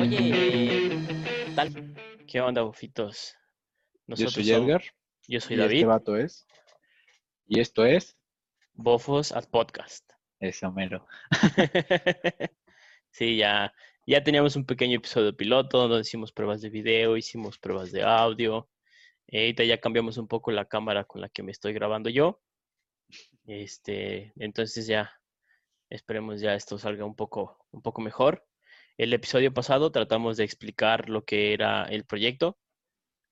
Oye, tal. ¿Qué onda, bofitos? Yo soy somos- Edgar. Yo soy y David. Este vato es. Y esto es. Bofos at Podcast. Eso mero. sí, ya, ya teníamos un pequeño episodio piloto donde hicimos pruebas de video, hicimos pruebas de audio. Eh, ahorita ya cambiamos un poco la cámara con la que me estoy grabando yo. Este, entonces ya esperemos ya esto salga un poco, un poco mejor. El episodio pasado tratamos de explicar lo que era el proyecto,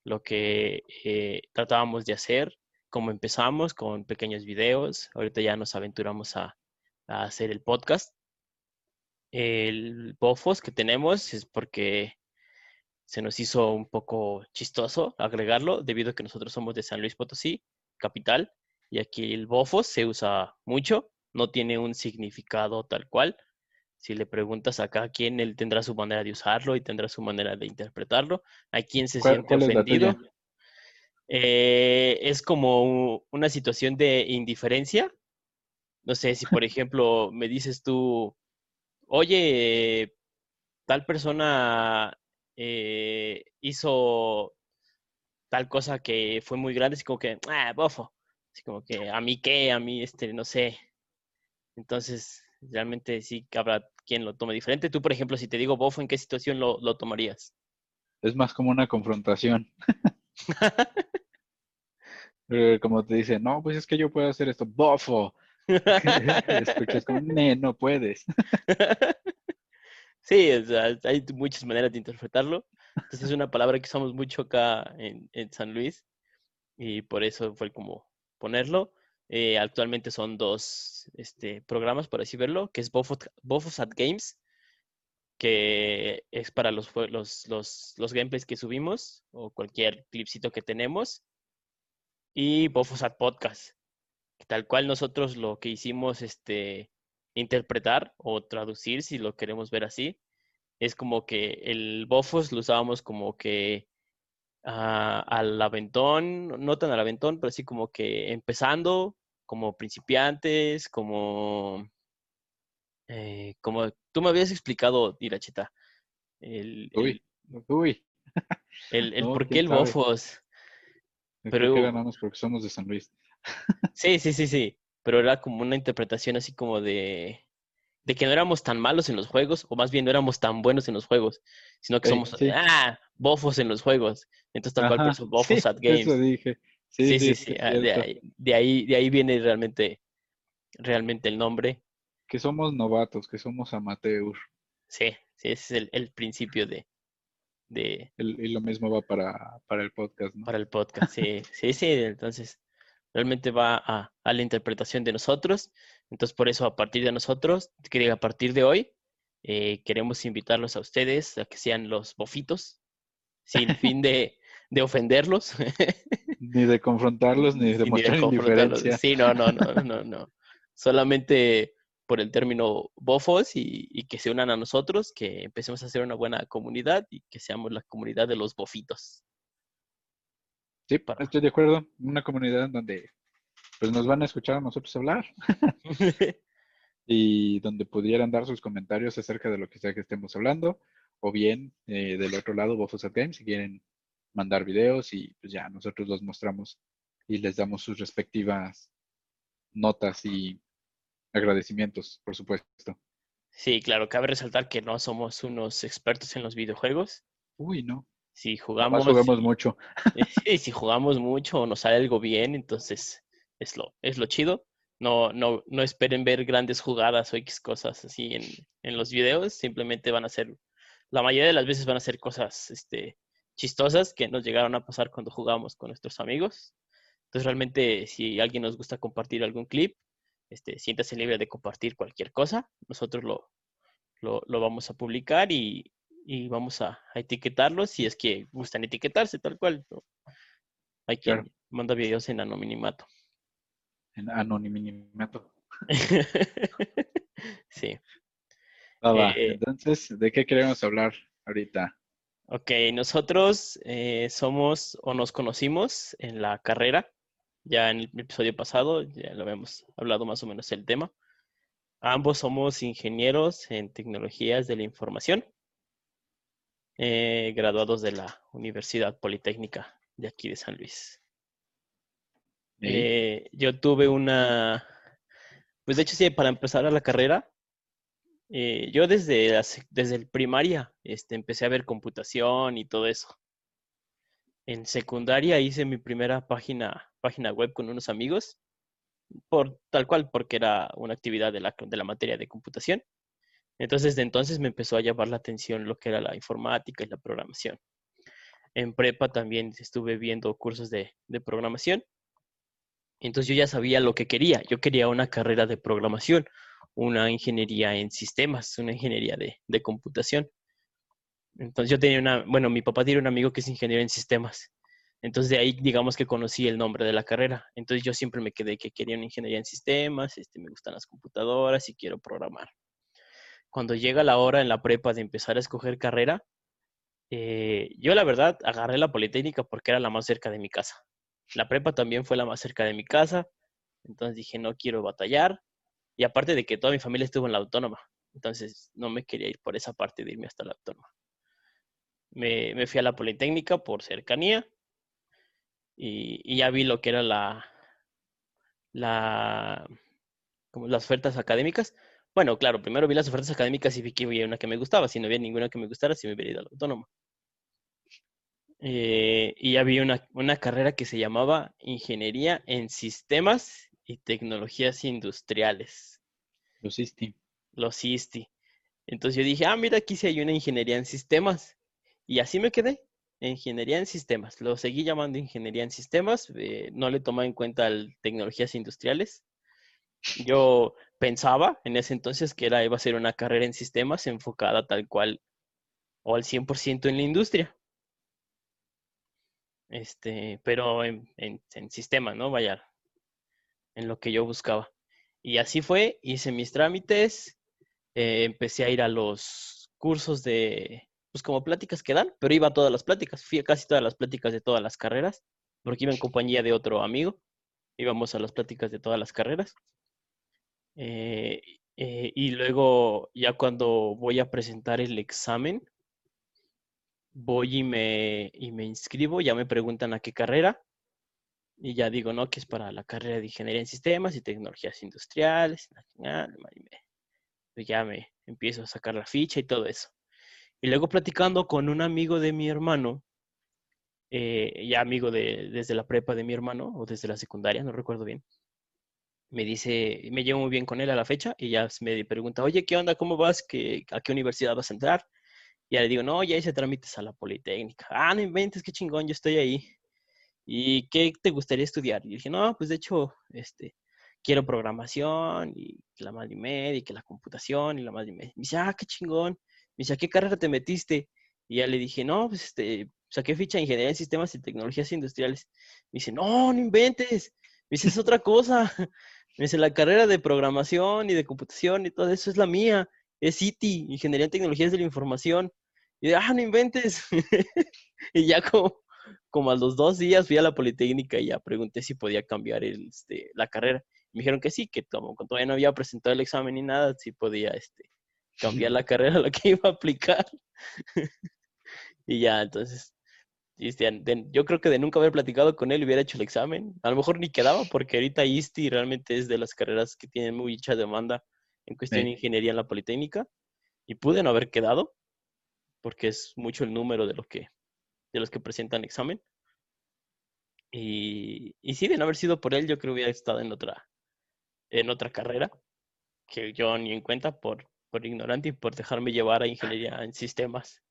lo que eh, tratábamos de hacer, cómo empezamos con pequeños videos. Ahorita ya nos aventuramos a, a hacer el podcast. El Bofos que tenemos es porque se nos hizo un poco chistoso agregarlo debido a que nosotros somos de San Luis Potosí, capital, y aquí el Bofos se usa mucho, no tiene un significado tal cual. Si le preguntas a cada quien, él tendrá su manera de usarlo y tendrá su manera de interpretarlo. Hay quien se ¿Cuál- siente cuál ofendido. Eh, es como una situación de indiferencia. No sé, si por ejemplo me dices tú, oye, tal persona eh, hizo tal cosa que fue muy grande, así como que, ah, bofo. Así como que, a mí qué, a mí, este, no sé. Entonces, realmente sí habrá quien lo tome diferente. Tú, por ejemplo, si te digo bofo, ¿en qué situación lo, lo tomarías? Es más como una confrontación. Eh, como te dice, no, pues es que yo puedo hacer esto. ¡Bofo! Escuchas como, "Ne, no puedes. Sí, o sea, hay muchas maneras de interpretarlo. Entonces es una palabra que usamos mucho acá en, en San Luis y por eso fue como ponerlo. Eh, actualmente son dos este, programas, por así verlo, que es Bofos, at Games, que es para los, los, los, gameplays que subimos o cualquier clipcito que tenemos, y Bofos at Podcast, tal cual nosotros lo que hicimos, este, interpretar o traducir, si lo queremos ver así, es como que el Bofos lo usábamos como que al aventón, no tan al aventón, pero sí como que empezando, como principiantes, como, eh, como tú me habías explicado, Iracheta, el, el, Uy, uy. el, el no, por qué quién el sabe. Bofos. Creo Pero- que ganamos porque somos de San Luis. Sí, sí, sí, sí, pero era como una interpretación así como de, de que no éramos tan malos en los juegos, o más bien no éramos tan buenos en los juegos, sino que Sí, somos, sí. ah, bofos en los juegos. Entonces tal cual eso, bofos sí, at games. Eso dije. Sí, Sí, sí, ah, De ahí, de ahí, de ahí viene realmente, realmente el nombre. Que somos novatos, que somos amateur. Sí, sí, ese es el, el principio de, de, El- y lo mismo va para, para el podcast, ¿no? para el podcast. Sí, sí, sí. Entonces, realmente va a, a la interpretación de nosotros. Entonces, por eso, a partir de nosotros, que a partir de hoy, eh, queremos invitarlos a ustedes a que sean los bofitos, sin fin de, de ofenderlos. Ni de confrontarlos, ni de mostrar indiferencia. Sí, no, no, no, no, no. Solamente por el término bofos y, y que se unan a nosotros, que empecemos a hacer una buena comunidad y que seamos la comunidad de los bofitos. Sí, para- estoy de acuerdo. Una comunidad donde pues nos van a escuchar a nosotros hablar y donde pudieran dar sus comentarios acerca de lo que sea que estemos hablando, o bien eh, del otro lado, Bofos at Games, si quieren mandar videos y pues ya nosotros los mostramos y les damos sus respectivas notas y agradecimientos, por supuesto. Sí, claro, cabe resaltar que no somos unos expertos en los videojuegos. Uy, no, Si jugamos, jugamos mucho. y si jugamos mucho o nos sale algo bien, entonces es lo, es lo chido. No, no, no esperen ver grandes jugadas o X cosas así en, en los videos. Simplemente van a ser, la mayoría de las veces van a ser cosas este, chistosas que nos llegaron a pasar cuando jugamos con nuestros amigos. Entonces realmente si alguien nos gusta compartir algún clip, este, siéntase libre de compartir cualquier cosa. Nosotros lo, lo, lo vamos a publicar y, y vamos a, a etiquetarlos si es que gustan etiquetarse tal cual. ¿no? Hay quien Claro. manda videos en anonimimato. En anonimato. sí. Ah, va. Eh, Entonces, ¿de qué queremos hablar ahorita? Ok, nosotros eh, somos o nos conocimos en la carrera. Ya en el episodio pasado ya lo habíamos hablado más o menos el tema. Ambos somos ingenieros en tecnologías de la información, eh, graduados de la Universidad Politécnica de aquí de San Luis. Eh, yo tuve una, pues de hecho sí, para empezar a la carrera, eh, yo desde, desde el primaria este, empecé a ver computación y todo eso. En secundaria hice mi primera página, página web con unos amigos, por tal cual, porque era una actividad de la, de la materia de computación. Entonces, de entonces me empezó a llamar la atención lo que era la informática y la programación. En prepa también estuve viendo cursos de, de programación. Entonces yo ya sabía lo que quería. Yo quería una carrera de programación, una ingeniería en sistemas, una ingeniería de, computación. Entonces yo tenía una, bueno, mi papá tiene un amigo que es ingeniero en sistemas. Entonces de ahí digamos que conocí el nombre de la carrera. Entonces yo siempre me quedé que quería una ingeniería en sistemas, este, me gustan las computadoras y quiero programar. Cuando llega la hora en la prepa de empezar a escoger carrera, eh, yo la verdad agarré la Politécnica porque era la más cerca de mi casa. La prepa también fue la más cerca de mi casa. Entonces dije, no quiero batallar. Y aparte de que toda mi familia estuvo en la autónoma. Entonces no me quería ir por esa parte de irme hasta la autónoma. Me, fui a la Politécnica por cercanía y, ya vi lo que era la, la, como las ofertas académicas. Bueno, claro, primero vi las ofertas académicas y vi que había una que me gustaba. Si no había ninguna que me gustara, sí me hubiera ido a la autónoma. Eh, y había una, una, carrera que se llamaba Ingeniería en Sistemas y Tecnologías Industriales. Los ISTI. Los ISTI. Entonces yo dije, ah, mira, aquí sí hay una ingeniería en sistemas. Y así me quedé, ingeniería en sistemas. Lo seguí llamando ingeniería en sistemas. Eh, no le tomaba en cuenta tecnologías industriales. Yo pensaba en ese entonces que era, iba a ser una carrera en sistemas enfocada tal cual o al 100% en la industria este, pero en, en, sistema, ¿no? Vaya, en lo que yo buscaba. Y así fue, hice mis trámites, eh, empecé a ir a los cursos de, pues como pláticas que dan, pero iba a todas las pláticas, fui a casi todas las pláticas de todas las carreras, porque iba en compañía de otro amigo, íbamos a las pláticas de todas las carreras. Eh, eh, y luego, ya cuando voy a presentar el examen, voy y me, y me inscribo, ya me preguntan a qué carrera y ya digo, no, que es para la carrera de Ingeniería en Sistemas y Tecnologías Industriales. Pues ya me empiezo a sacar la ficha y todo eso. Y luego platicando con un amigo de mi hermano, eh, ya amigo de, desde la prepa de mi hermano o desde la secundaria, no recuerdo bien, me dice, me llevo muy bien con él a la fecha y ya me pregunta, oye, ¿qué onda? ¿Cómo vas? ¿Qué, ¿A qué universidad vas a entrar? Ya le digo, no, ya hice trámites a la Politécnica. Ah, no inventes, qué chingón, yo estoy ahí. ¿Y qué te gustaría estudiar? Y dije, no, pues de hecho, este, quiero programación y la madre y media que la computación y la madre y media. Me dice, ah, qué chingón. Me dice, ¿a qué carrera te metiste? Y ya le dije, no, pues este, saqué ficha de Ingeniería en Sistemas y Tecnologías Industriales. Me dice, no, no inventes. Me dice, es otra cosa. Me dice, la carrera de programación y de computación y todo eso es la mía es ITI, Ingeniería en Tecnologías de la Información. Y de, ah, no inventes. y ya como, como a los dos días fui a la Politécnica y ya pregunté si podía cambiar este, la carrera. Me dijeron que sí, que como todavía no había presentado el examen ni nada, sí podía este, cambiar la carrera a la que iba a aplicar. y ya, entonces, este, yo creo que de nunca haber platicado con él hubiera hecho el examen. A lo mejor ni quedaba, porque ahorita ISTI realmente es de las carreras que tienen mucha demanda en cuestión de ingeniería en la Politécnica y pude no haber quedado porque es mucho el número de, lo que, de los que presentan examen. Y, y sí, de no haber sido por él, yo creo que hubiera estado en otra, en otra carrera que yo ni en cuenta por, por ignorante y por dejarme llevar a ingeniería en sistemas.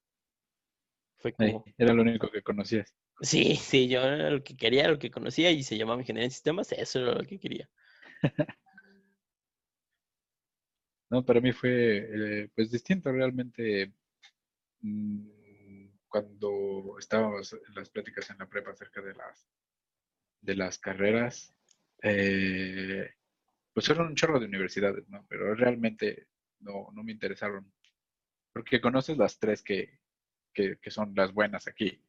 Fue como... era lo único que conocías. Sí, sí, yo era lo que quería, lo que conocía y se llamaba ingeniería en sistemas, eso era lo que quería. No, para mí fue eh, pues distinto realmente cuando estábamos en las pláticas en la prepa acerca de las de las carreras, eh, pues eran un chorro de universidades, ¿no? Pero realmente no, me interesaron. Porque conoces las tres que, son las buenas aquí.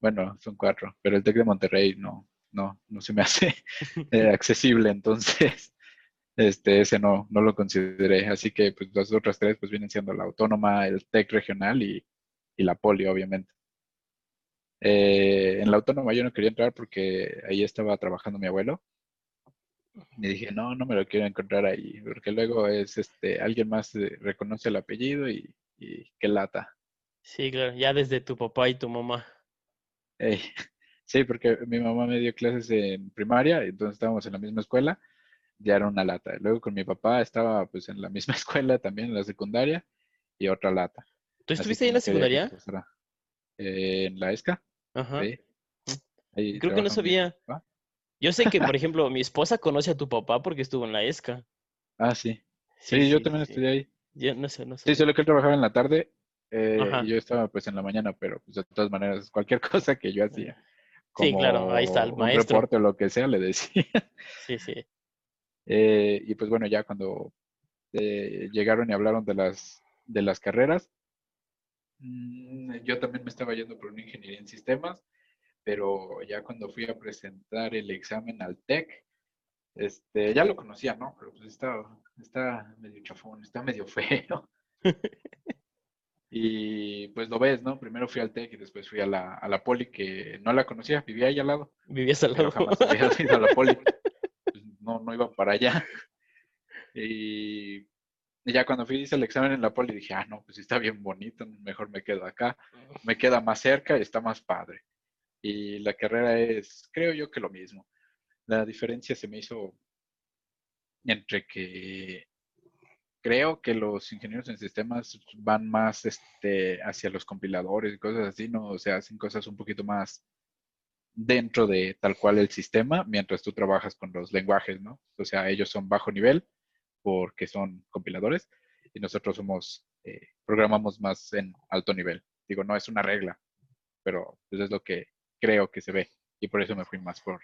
Bueno, son cuatro, pero el TEC de Monterrey no, no, no se me hace eh, accesible, entonces este, ese no, no lo consideré. Así que pues las otras tres pues vienen siendo la autónoma, el TEC regional y, y la poli, obviamente. Eh, en la autónoma yo no quería entrar porque ahí estaba trabajando mi abuelo. Y dije, no, no me lo quiero encontrar ahí, porque luego es este, alguien más eh, reconoce el apellido y, y qué lata. Sí, claro, ya desde tu papá y tu mamá. Ey, sí, porque mi mamá me dio clases en primaria, entonces estábamos en la misma escuela, ya era una lata. Luego con mi papá estaba pues en la misma escuela también, en la secundaria, y otra lata. ¿Tú estuviste ahí en la secundaria? Eh, en la ESCA, Ajá. sí. Ahí Creo que no sabía. Yo sé que, por ejemplo, mi esposa conoce a tu papá porque estuvo en la ESCA. Ah, sí. Sí, yo también estudié ahí. Yo no sé, no sé. Sí, solo que él trabajaba en la tarde eh, y yo estaba pues en la mañana, pero pues de todas maneras, cualquier cosa que yo hacía, Sí, claro, ahí está el como un maestro. reporte o lo que sea, le decía. Sí, sí. Eh, y pues bueno, ya cuando eh, llegaron y hablaron de las, de las carreras, mm, yo también me estaba yendo por una ingeniería en sistemas, pero ya cuando fui a presentar el examen al TEC, este, ya lo conocía, ¿no? Pero pues está, está medio chafón, está medio feo. Y pues lo ves, ¿no? Primero fui al TEC y después fui a la, a la Poli, que no la conocía, vivía ahí al lado, Vivías al pero lado. jamás había ido a la Poli. No, no iba para allá. Y ya cuando fui hice el examen en la Poli dije, ah, no, pues está bien bonito, mejor me quedo acá. Me queda más cerca y está más padre. Y la carrera es, creo yo que lo mismo. La diferencia se me hizo entre que creo que los ingenieros en sistemas van más este, hacia los compiladores y cosas así, ¿no? O sea, hacen cosas un poquito más dentro de tal cual el sistema, mientras tú trabajas con los lenguajes, ¿no? O sea, ellos son bajo nivel porque son compiladores y nosotros somos, eh, programamos más en alto nivel. Digo, no es una regla, pero pues es lo que creo que se ve y por eso me fui más por,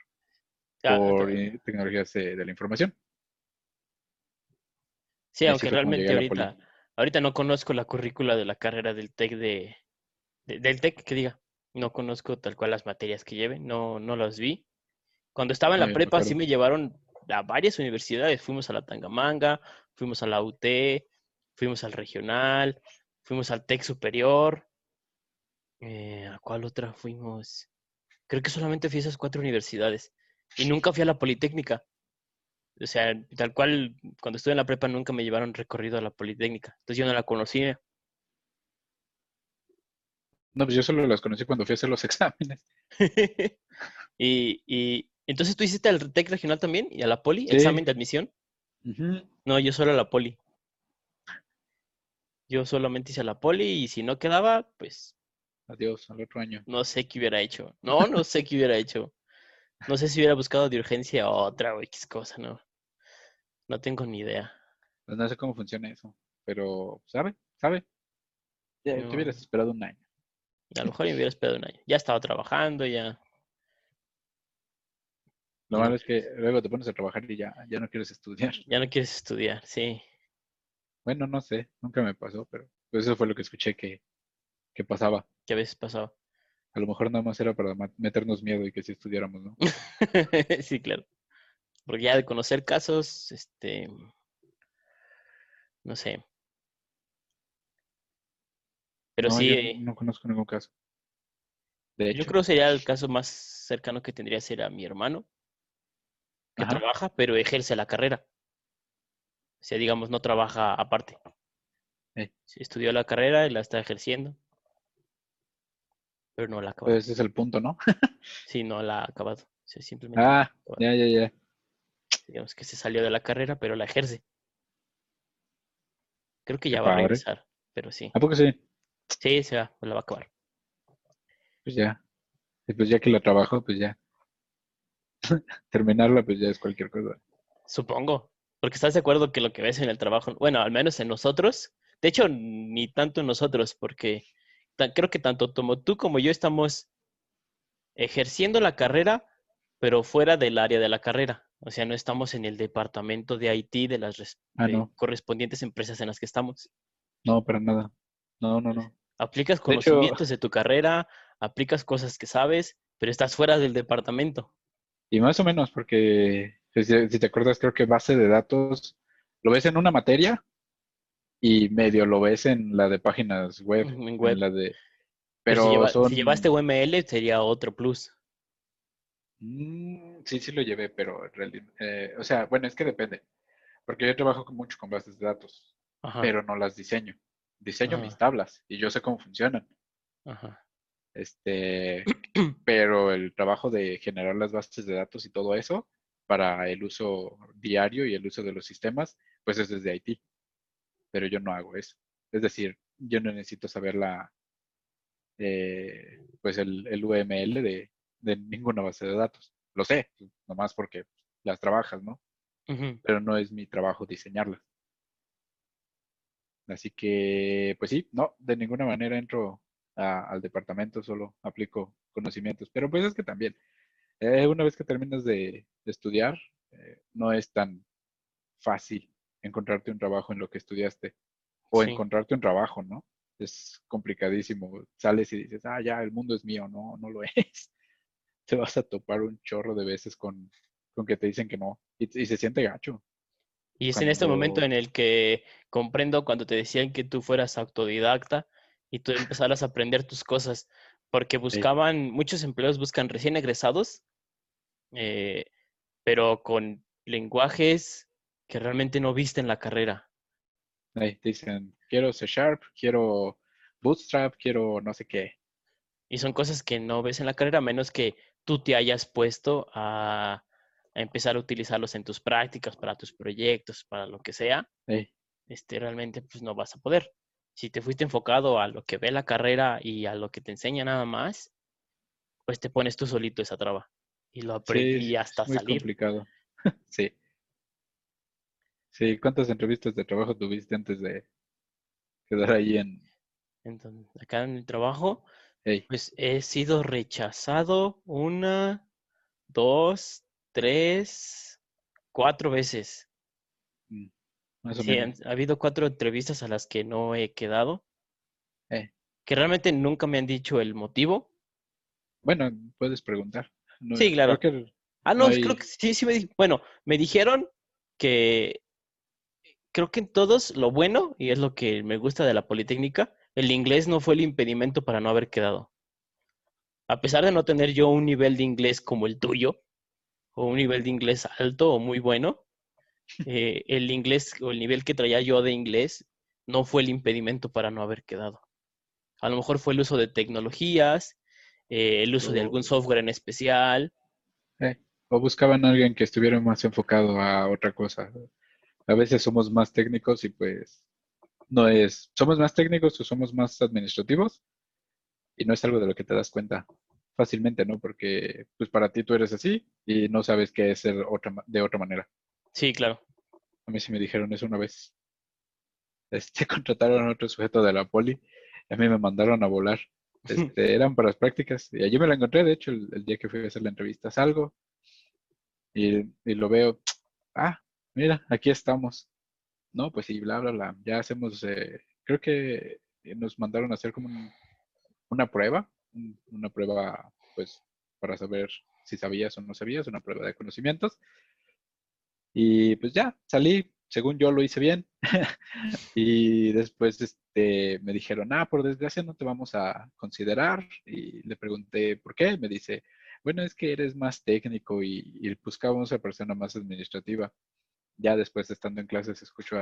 Ya, por eh, tecnologías eh, de la información. Sí, aunque realmente ahorita, ahorita no conozco la currícula de la carrera del TEC de, de- del TEC, que diga. No conozco tal cual las materias que lleven, no, no las vi. Cuando estaba en la prepa sí me llevaron a varias universidades. Fuimos a la Tangamanga, fuimos a la UT, fuimos al regional, fuimos al TEC superior. Eh, ¿a cuál otra fuimos? Creo que solamente fui a esas cuatro universidades. Y nunca fui a la Politécnica. O sea, tal cual, cuando estuve en la prepa nunca me llevaron recorrido a la Politécnica. Entonces yo no la conocía. No, pues yo solo las conocí cuando fui a hacer los exámenes. y, y entonces tú hiciste al TEC regional también y a la Poli, Sí. examen de admisión. No, yo solo a la Poli. Yo solamente hice a la Poli y si no quedaba, pues Adiós, al otro año. no sé qué hubiera hecho. No, no sé qué hubiera hecho. No sé si hubiera buscado de urgencia otra o X cosa, no. No tengo ni idea. Pues no sé cómo funciona eso, pero ¿sabe? ¿Sabe? Ya, No. Te hubieras esperado un año. A lo mejor me hubiera esperado un año. Ya estaba trabajando, ya. Lo malo es que luego te pones a trabajar y ya, ya no quieres estudiar. Ya no quieres estudiar, sí. Bueno, no sé, nunca me pasó, pero pues eso fue lo que escuché que, que pasaba. Que a veces pasaba. A lo mejor nada más era para meternos miedo y que si estudiáramos, ¿no? sí, claro. Porque ya de conocer casos, este, no sé. Pero no, sí, yo no conozco ningún caso. De yo creo sería el caso más cercano que tendría ser a mi hermano, que Ajá. trabaja, pero ejerce la carrera. O sea, digamos, no trabaja aparte. Eh. Sí, estudió la carrera y la está ejerciendo. Pero no la ha acabado. pues ese es el punto, ¿no? Sí, no la ha acabado. O sea, simplemente Ah, acabado. ya, ya, ya. Digamos que se salió de la carrera, pero la ejerce. Creo que Qué ya va a regresar, pero sí. ¿A poco sí? Sí, se va, la va a acabar. Pues ya. Y pues ya que la trabajo, pues ya. Terminarla, pues ya es cualquier cosa. Supongo. Porque estás de acuerdo que lo que ves en el trabajo, bueno, al menos en nosotros, de hecho, ni tanto en nosotros, porque creo que tanto como tú como yo estamos ejerciendo la carrera, pero fuera del área de la carrera. O sea, no estamos en el departamento de IT de las Ah, no. correspondientes empresas en las que estamos. No, para nada. No, no, no. Aplicas De hecho- conocimientos de tu carrera, aplicas cosas que sabes, pero estás fuera del departamento. Y más o menos porque Si, si te acuerdas, creo que base de datos lo ves en una materia y medio lo ves en la de páginas web. En web. la de, Pero, pero si, lleva- son... si llevaste UML sería otro plus. Mm, sí, sí lo llevé, pero en realidad, eh, o sea, bueno, es que depende, porque yo trabajo mucho con bases de datos, Ajá. pero no las diseño. Diseño mis Ah. tablas y yo sé cómo funcionan. Ajá. Este, pero el trabajo de generar las bases de datos y todo eso para el uso diario y el uso de los sistemas, pues es desde IT. Pero yo no hago eso. Es decir, yo no necesito saber la, eh, pues el, el UML de, de ninguna base de datos. Lo sé, nomás porque las trabajas, ¿no? Pero no es mi trabajo diseñarlas. Así que, pues sí, no, de ninguna manera entro a- al departamento, solo aplico conocimientos. Pero pues es que también, eh, una vez que terminas de, de estudiar, eh, no es tan fácil encontrarte un trabajo en lo que estudiaste o Sí. encontrarte un trabajo, ¿no? Es complicadísimo. Sales y dices, ah, ya, el mundo es mío. No, no lo es. Te vas a topar un chorro de veces con, con que te dicen que no y, y se siente gacho. Y es en este momento Cuando- en el que comprendo cuando te decían que tú fueras autodidacta y tú empezaras a aprender tus cosas, porque buscaban, muchos empleos buscan recién egresados, eh, pero con lenguajes que realmente no viste en la carrera. Ahí dicen, quiero C Sharp, quiero Bootstrap, quiero no sé qué. Y son cosas que no ves en la carrera, a menos que tú te hayas puesto a, a empezar a utilizarlos en tus prácticas, para tus proyectos, para lo que sea. Este, realmente pues no vas a poder. Si te fuiste enfocado a lo que ve la carrera y a lo que te enseña nada más, pues te pones tú solito esa traba. Y lo sí, aprendí es hasta muy salir. complicado. Sí. Sí, ¿cuántas entrevistas de trabajo tuviste antes de quedar ahí en... Entonces, acá en el trabajo, Hey, pues he sido rechazado una, dos, tres, cuatro veces. mm, más o Sí, han, ha habido cuatro entrevistas a las que no he quedado, Eh, que realmente nunca me han dicho el motivo. bueno, puedes preguntar. No, Sí, claro. Creo que Ah, No no, hay- creo que sí, sí me di- Bueno, me dijeron que creo que en todos lo bueno, y es lo que me gusta de la Politécnica, el inglés no fue el impedimento para no haber quedado. A pesar de no tener yo un nivel de inglés como el tuyo, o un nivel de inglés alto o muy bueno, eh, el inglés o el nivel que traía yo de inglés no fue el impedimento para no haber quedado. A lo mejor fue el uso de tecnologías, eh, el uso de algún software en especial, eh, o buscaban a alguien que estuviera más enfocado a otra cosa. A veces somos más técnicos y pues no es, somos más técnicos o somos más administrativos y no es algo de lo que te das cuenta fácilmente, ¿no? Porque pues para ti tú eres así y no sabes qué es ser otra, de otra manera. Sí, claro. A mí sí me dijeron eso una vez. Este, contrataron a otro sujeto de la poli y a mí me mandaron a volar. Este, eran para las prácticas y allí me la encontré, de hecho, el, el día que fui a hacer la entrevista. Salgo y, y lo veo. Ah, mira, aquí estamos. No, pues sí, bla, bla, bla. Ya hacemos, eh, creo que nos mandaron a hacer como un- una prueba, un- una prueba, pues, para saber si sabías o no sabías, una prueba de conocimientos. Y pues ya, salí, según yo lo hice bien. y después este, me dijeron, ah, por desgracia no te vamos a considerar. Y le pregunté, ¿por qué? Me dice, bueno, es que eres más técnico y, y buscábamos a persona más administrativa. Ya después, estando en clases, escucho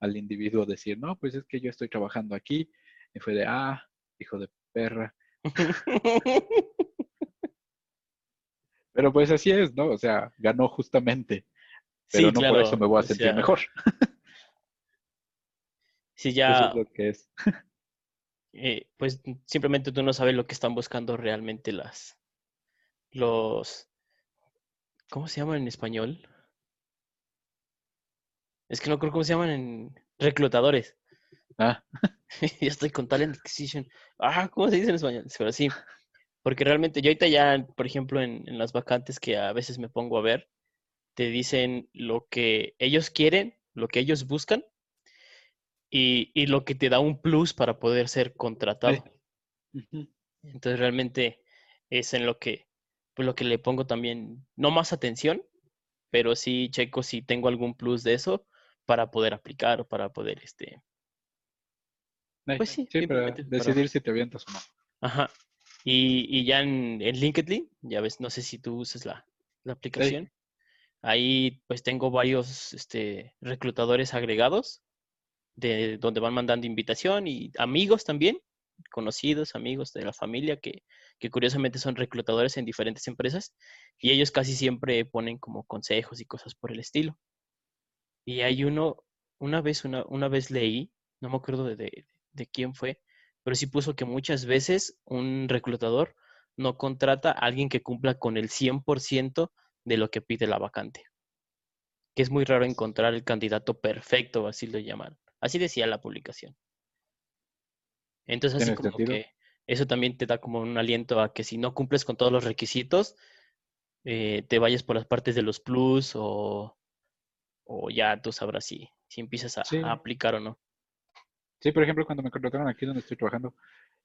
al individuo decir, no, pues es que yo estoy trabajando aquí. Y fue de, ah, hijo de perra. Pero pues así es, ¿no? O sea, ganó justamente. Pero Sí, no claro. por eso me voy a o sentir sea, mejor. Sí, Eso ya, es lo que es. eh, pues simplemente tú no sabes lo que están buscando realmente las, los, ¿cómo se llaman en español? Es que no creo cómo se llaman en reclutadores. Ah, Yo estoy con talent acquisition. Ah, ¿cómo se dice en español? Pero sí, porque realmente yo ahorita ya, por ejemplo, en, en las vacantes que a veces me pongo a ver, te dicen lo que ellos quieren, lo que ellos buscan y, y lo que te da un plus para poder ser contratado. Entonces realmente es en lo que, pues lo que le pongo también, no más atención, pero sí checo si tengo algún plus de eso para poder aplicar o para poder, este... Pues sí, para decidir si te avientas o no. Ajá. Y, y ya en, en, LinkedIn, ya ves, no sé si tú usas la, la aplicación. Ahí pues tengo varios este, reclutadores agregados de donde van mandando invitación y amigos también, conocidos, amigos de la familia que, que curiosamente son reclutadores en diferentes empresas y ellos casi siempre ponen como consejos y cosas por el estilo. Y hay uno, una vez, una, una vez leí, no me acuerdo de, de quién fue, pero sí puso que muchas veces un reclutador no contrata a alguien que cumpla con el 100% de lo que pide la vacante. Que es muy raro encontrar el candidato perfecto, así lo llaman. Así decía la publicación. Entonces, así como que eso también te da como un aliento a que si no cumples con todos los requisitos, eh, te vayas por las partes de los plus o, o ya tú sabrás si, si empiezas a aplicar o no. Sí, por ejemplo, cuando me contrataron aquí donde estoy trabajando,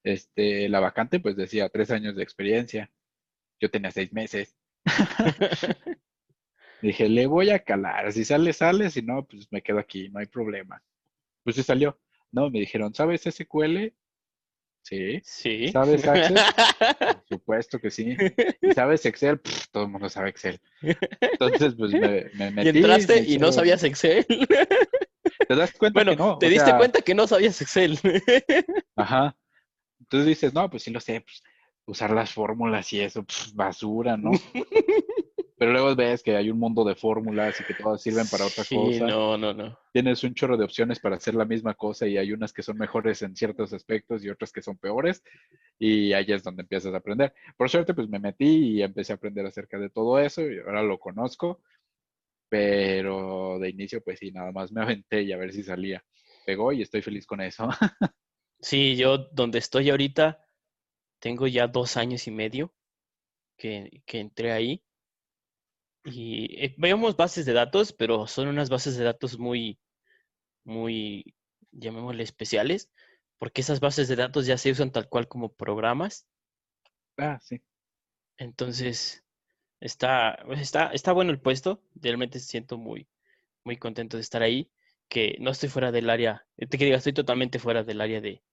este, la vacante pues decía tres años de experiencia. Yo tenía seis meses. Dije, le voy a calar. Si sale, sale. Si no, pues me quedo aquí, no hay problema. Pues sí salió. No, me dijeron, ¿sabes SQL? Sí. Sí. ¿Sabes Access? Por supuesto que sí. sabes Excel? todo el mundo sabe Excel. Entonces, pues me, me metí. Y entraste y no sabías Excel. ¿Te das cuenta bueno, que no? Te diste cuenta que no sabías Excel. Ajá. Entonces dices, no, pues sí lo sé, pues, usar las fórmulas y eso, pues, basura, ¿no? Pero luego ves que hay un mundo de fórmulas y que todas sirven para otra sí, cosa. No, no, no. Tienes un chorro de opciones para hacer la misma cosa y hay unas que son mejores en ciertos aspectos y otras que son peores. Y ahí es donde empiezas a aprender. Por suerte, pues me metí y empecé a aprender acerca de todo eso y ahora lo conozco. Pero de inicio, pues sí, nada más me aventé y a ver si salía. Pegó y estoy feliz con eso. sí, yo donde estoy ahorita, tengo ya dos años y medio que, que entré ahí. Y eh, veamos bases de datos, pero son unas bases de datos muy, muy, llamémosle especiales, porque esas bases de datos ya se usan tal cual como programas. Ah, sí. Entonces, Está, pues, está, está bueno el puesto, realmente siento muy, muy contento de estar ahí, que no estoy fuera del área, te que diga, estoy totalmente fuera del área de,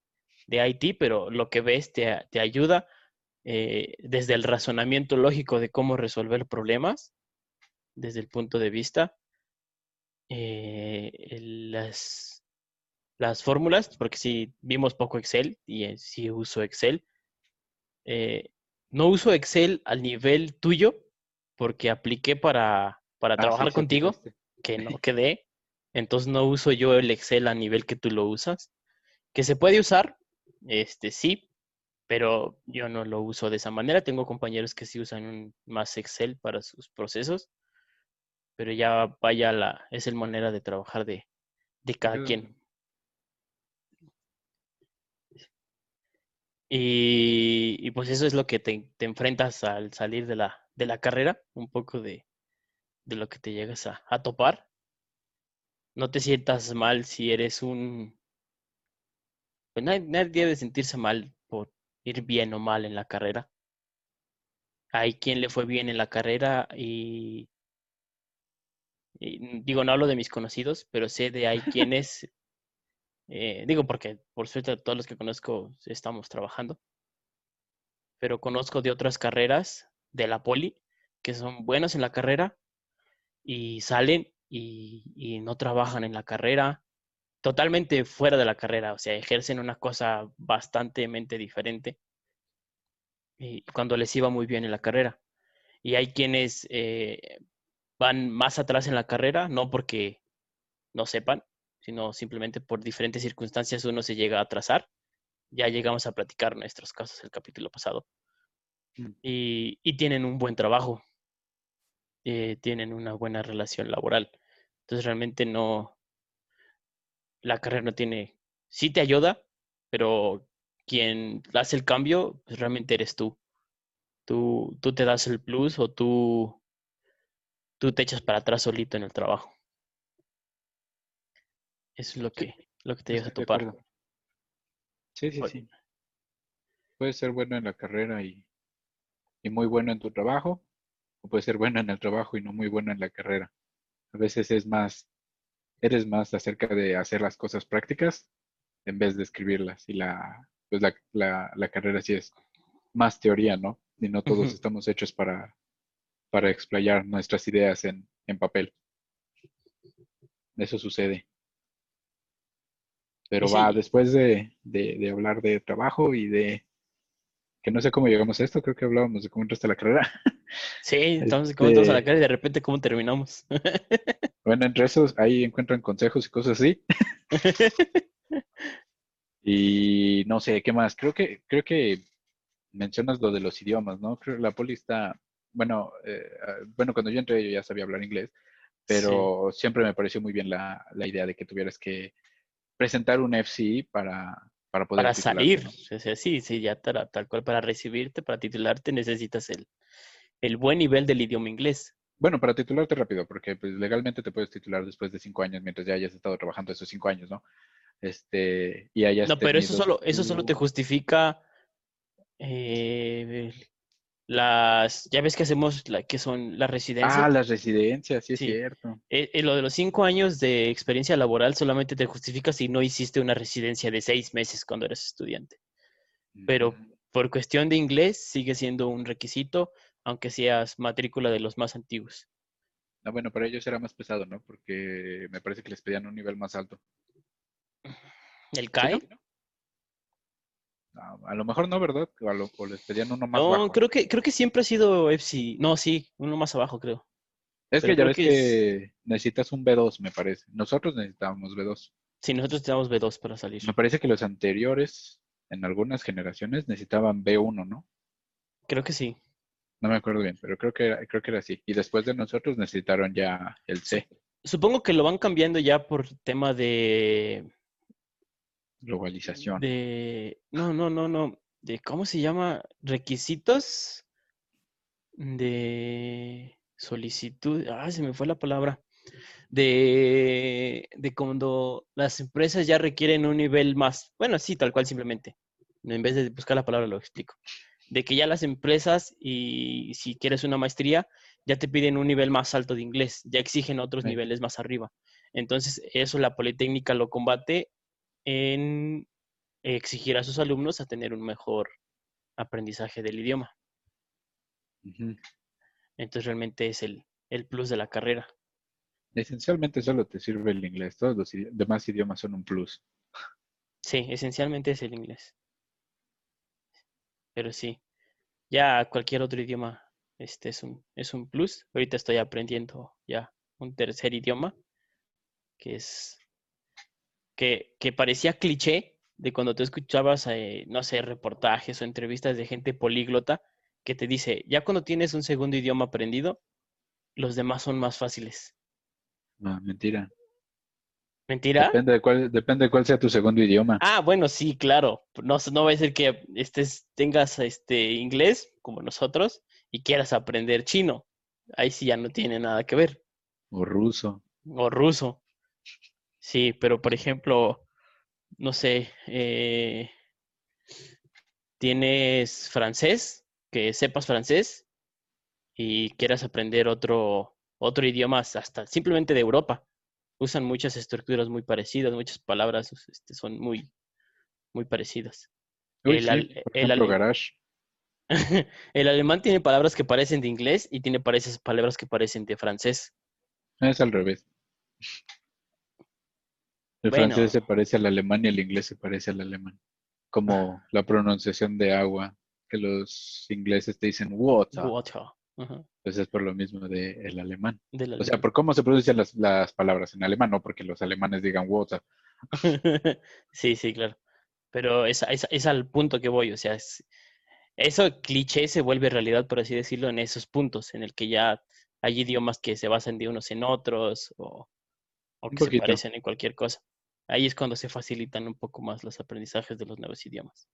de IT, pero lo que ves te, te ayuda eh, desde el razonamiento lógico de cómo resolver problemas, desde el punto de vista, eh, las, las fórmulas, porque si vimos poco Excel y si uso Excel, eh, no uso Excel al nivel tuyo, porque apliqué para, para ah, trabajar contigo, que no quedé. Entonces no uso yo el Excel a nivel que tú lo usas. Que se puede usar, este sí, pero yo no lo uso de esa manera. Tengo compañeros que sí usan más Excel para sus procesos, pero ya vaya la, es el manera de trabajar de, de cada quien. Y, pues eso es lo que te, te enfrentas al salir de la, de la carrera, un poco de, de lo que te llegas a, a, topar. No te sientas mal si eres un... Pues nadie, nadie, debe sentirse mal por ir bien o mal en la carrera. Hay quien le fue bien en la carrera y, y digo, no hablo de mis conocidos, pero sé de hay quienes, eh, digo porque por suerte todos los que conozco estamos trabajando, pero conozco de otras carreras de la poli, que son buenos en la carrera y salen y, no trabajan en la carrera, totalmente fuera de la carrera, o sea, ejercen una cosa bastante diferente cuando les iba muy bien en la carrera. Y hay quienes eh, van más atrás en la carrera, no porque no sepan, sino simplemente por diferentes circunstancias uno se llega a atrasar. Ya llegamos a platicar nuestros casos el capítulo pasado. Mm. y, tienen un buen trabajo, eh, tienen una buena relación laboral. Entonces realmente no, la carrera no tiene, sí te ayuda, pero quien hace el cambio, pues realmente eres tú. Tú, tú te das el plus o tú, tú te echas para atrás solito en el trabajo. Eso es lo que, lo que te llevas a topar. Sí, sí, sí. Puedes ser bueno en la carrera y y muy bueno en tu trabajo, o puedes ser bueno en el trabajo y no muy bueno en la carrera. A veces es más, eres más acerca de hacer las cosas prácticas en vez de escribirlas. Y la, pues la, la, la carrera sí es más teoría, ¿no? Y no todos Ujú. estamos hechos para, para explayar nuestras ideas en, en papel. Eso sucede. Pero Y sí, va, después de, de, de hablar de trabajo y de, que no sé cómo llegamos a esto, creo que hablábamos de cómo entraste a la carrera. sí, entonces como entramos a la Este, cara y de repente cómo terminamos. bueno, entre esos, ahí encuentran consejos y cosas así. Y no sé, ¿qué más? Creo que, creo que mencionas lo de los idiomas, ¿no? Creo que la poli está, bueno, eh, ah, bueno, cuando yo entré yo ya sabía hablar inglés, Sí, pero siempre me pareció muy bien la, la idea de que tuvieras que presentar un FCI para, para poder para salir, ¿no? o sea, sí, sí, ya tal, tal cual para recibirte, para titularte necesitas el, el buen nivel del idioma inglés. Bueno, para titularte rápido, porque pues, legalmente te puedes titular después de cinco años, mientras ya hayas estado trabajando esos cinco años, ¿no? Este, y hayas No, pero eso solo, eso solo te justifica eh, las, ya ves que hacemos la, que son las Ah, residencias, las residencias, sí es cierto. Eh, eh, lo de los cinco años de experiencia laboral solamente te justifica si no hiciste una residencia de seis meses cuando eres estudiante. Pero Mm, por cuestión de inglés sigue siendo un requisito, aunque seas matrícula de los más antiguos. No, bueno, para ellos era más pesado, ¿no? Porque me parece que les pedían un nivel más alto. ¿El ¿Sí, no? A lo mejor no, ¿verdad? O, a lo- o les pedían uno más No, bajo. creo que, creo que siempre ha sido FC. No, sí, uno más abajo, creo. Es Pero que ya ves que es. que necesitas un B2, me parece. Nosotros necesitábamos B2. Sí, nosotros tenemos B2 para salir. Me parece que los anteriores, en algunas generaciones, necesitaban B1, ¿no? Creo que sí. No me acuerdo bien, pero creo que era, creo que era así. Y después de nosotros necesitaron ya el C, Supongo que lo van cambiando ya por tema de. Globalización. de. No, no, no, no. De cómo se llama. Requisitos de solicitud. Ah, se me fue la palabra. De, de cuando las empresas ya requieren un nivel más. Bueno, sí, tal cual simplemente. En vez de buscar la palabra lo explico. De que ya las empresas y si quieres una maestría, ya te piden un nivel más alto de inglés, ya exigen otros Sí. niveles más arriba. Entonces, eso la Politécnica lo combate en exigir a sus alumnos a tener un mejor aprendizaje del idioma. Entonces, realmente es el, el plus de la carrera. Esencialmente solo te sirve el inglés. Todos los idi- demás idiomas son un plus. Sí, esencialmente es el inglés. Pero sí, ya cualquier otro idioma este es un, es un plus. Ahorita estoy aprendiendo ya un tercer idioma, que es que, que parecía cliché de cuando tú escuchabas, eh, no sé, reportajes o entrevistas de gente políglota que te dice, ya cuando tienes un segundo idioma aprendido, los demás son más fáciles. No, mentira. ¿Mentira? Depende de cuál, depende de cuál sea tu segundo idioma. Ah, bueno, sí, claro. No, no va a ser que estés, tengas este inglés como nosotros y quieras aprender chino. Ahí sí ya no tiene nada que ver. O ruso. O ruso. Sí, pero por ejemplo, no sé, eh, tienes francés, que sepas francés y quieras aprender otro, otro idioma hasta simplemente de Europa. Usan muchas estructuras muy parecidas, muchas palabras este, son muy, muy parecidas. Uy, El, sí, al- por el ejemplo, ale- garage. el alemán tiene palabras que parecen de inglés y tiene palabras que parecen de francés. Es al revés. El Bueno, francés se parece al alemán y el inglés se parece al alemán. Como la pronunciación de agua, que los ingleses te dicen water. water. Ajá, Pues es por lo mismo del alemán. del O sea, alemán. por cómo se pronuncian las, las palabras en alemán, no porque los alemanes digan water. Sí, sí, claro. Pero es, es, es al punto que voy, o sea, es- eso cliché se vuelve realidad, por así decirlo, en esos puntos, en el que ya hay idiomas que se basan de unos en otros o, que se parecen en cualquier cosa. Ahí es cuando se facilitan un poco más los aprendizajes de los nuevos idiomas.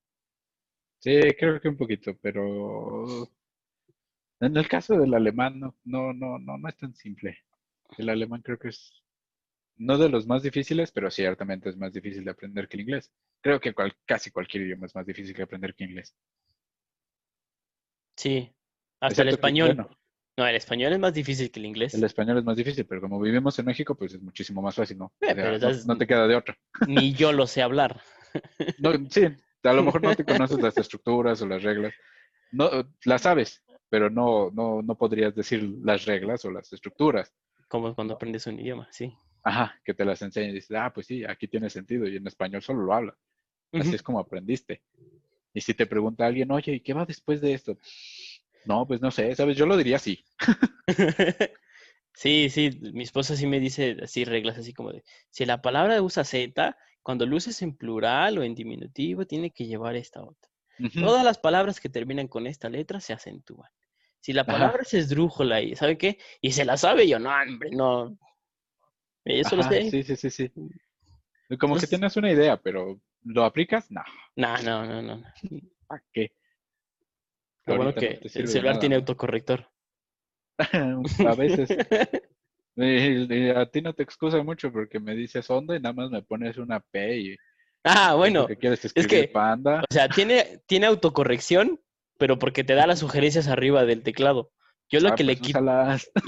Sí, creo que un poquito, pero en el caso del alemán no, no, no, no, no es tan simple. El alemán creo que es no de los más difíciles, pero ciertamente es más difícil de aprender que el inglés. Creo que cual- casi cualquier idioma es más difícil que aprender que inglés. Sí, hasta el Excepto español. bueno, No, el español es más difícil que el inglés. El español es más difícil, pero como vivimos en México, pues es muchísimo más fácil, ¿no? Eh, O sea, no, no te queda de otra. Ni yo lo sé hablar. No, sí, a lo mejor no te conoces las estructuras o las reglas. No, las sabes, pero no, no, no podrías decir las reglas o las estructuras. Como cuando aprendes un idioma, sí. Ajá, que te las enseñan y dices, ah, pues sí, aquí tiene sentido y en español solo lo habla. Así Ujú. es como aprendiste. Y si te pregunta alguien, oye, ¿y qué va después de esto? No, pues no sé, ¿sabes? Yo lo diría así. Sí, sí, mi esposa sí me dice así reglas así como de, si la palabra usa Z, cuando lo uses en plural o en diminutivo, tiene que llevar esta otra. Todas las palabras que terminan con esta letra se acentúan. Si la Ajá. palabra es esdrújula y ¿sabe qué? Y se la sabe, yo no, hombre, no. Eso lo Ajá, sé. Sí, sí, sí, sí. Como que tienes una idea, pero ¿lo aplicas? No. No, no, no, no. no. ¿Para qué? Lo bueno no el celular nada, tiene autocorrector. A veces. Y, y a ti no te excusa mucho porque me dices onda y nada más me pones una P y Ah, bueno. que quieres escribir que- panda. O sea, tiene, tiene autocorrección, pero porque te da las sugerencias arriba del teclado. Yo lo Ah, que le pues quité,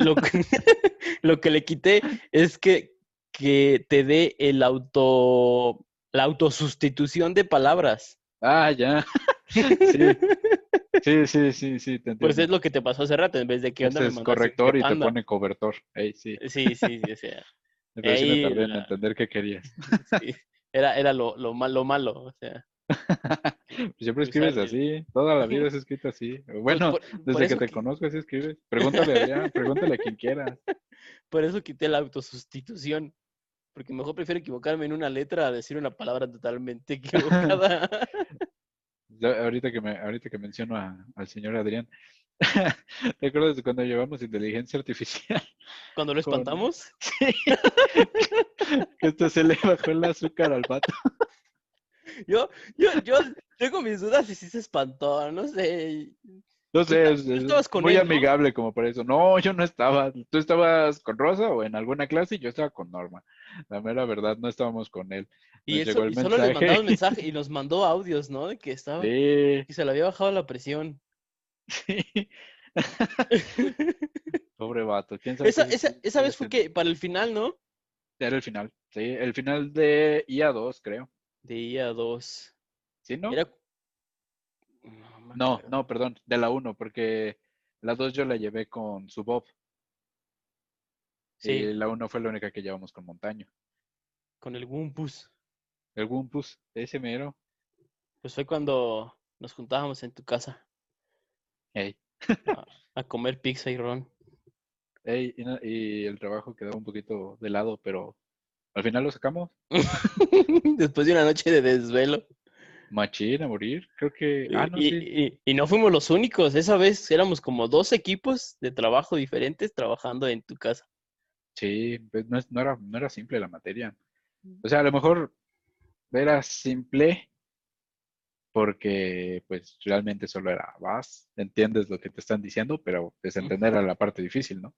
lo que, lo que le quité es que, que te dé el auto, la autosustitución de palabras. Ah, ya. Sí, sí, sí, sí, sí, te entiendo. Pues es lo que te pasó hace rato, en vez de que onda Ese me es mandaste corrector y te pone cobertor. Sí. Sí, sí, sí, o sea, Pero sí me tardé en la- entender qué querías. sí. Era, era lo, lo, mal- lo malo, o sea. Siempre escribes así. Toda la vida has escrito así. pues Bueno, por desde que te conozco así escribes. Pregúntale a Adrián, pregúntale a quien quiera. por eso quité la autosustitución. Porque mejor prefiero equivocarme en una letra a decir una palabra totalmente equivocada. Ahorita que me, ahorita que menciono a- al señor Adrián, ¿te acuerdas de cuando llevamos inteligencia artificial? Cuando lo Con- espantamos, Sí. que esto se le bajó el azúcar al vato. yo, yo, yo tengo mis dudas y si se espantó, no sé. No sé, es, con muy él, ¿no? amigable como para eso. No, yo no estaba. Tú estabas con Rosa o en alguna clase y yo estaba con Norma. La mera verdad, no estábamos con él. Y, Nos él llegó so- el y solo le un mensaje y nos mandó audios, ¿no? De que estaba, Sí, que se le había bajado la presión. sí. Pobre vato. ¿Quién sabe Esa, esa, esa vez fue que para el final, ¿no? Era el final. Sí, el final de IA2, creo. De IA2. ¿Sí, no? Era... No, me No, acuerdo. no, perdón, de la 1, porque la 2 yo la llevé con su Bob. Sí, Y la 1 fue la única que llevamos con Montaño. con el Wumpus. El Wumpus, ese mero. Pues fue cuando nos juntábamos en tu casa Ey, a comer pizza y ron. ey, y, no- y el trabajo quedaba un poquito de lado, pero al final lo sacamos. Después de una noche de desvelo. Machín a morir. Creo que. Ah, no, y, sí. y- y no fuimos los únicos. Esa vez éramos como dos equipos de trabajo diferentes trabajando en tu casa. Sí, pues no, era, no era simple la materia. O sea, a lo mejor era simple porque pues realmente solo era vas, entiendes lo que te están diciendo, pero desentender era la parte difícil, ¿no?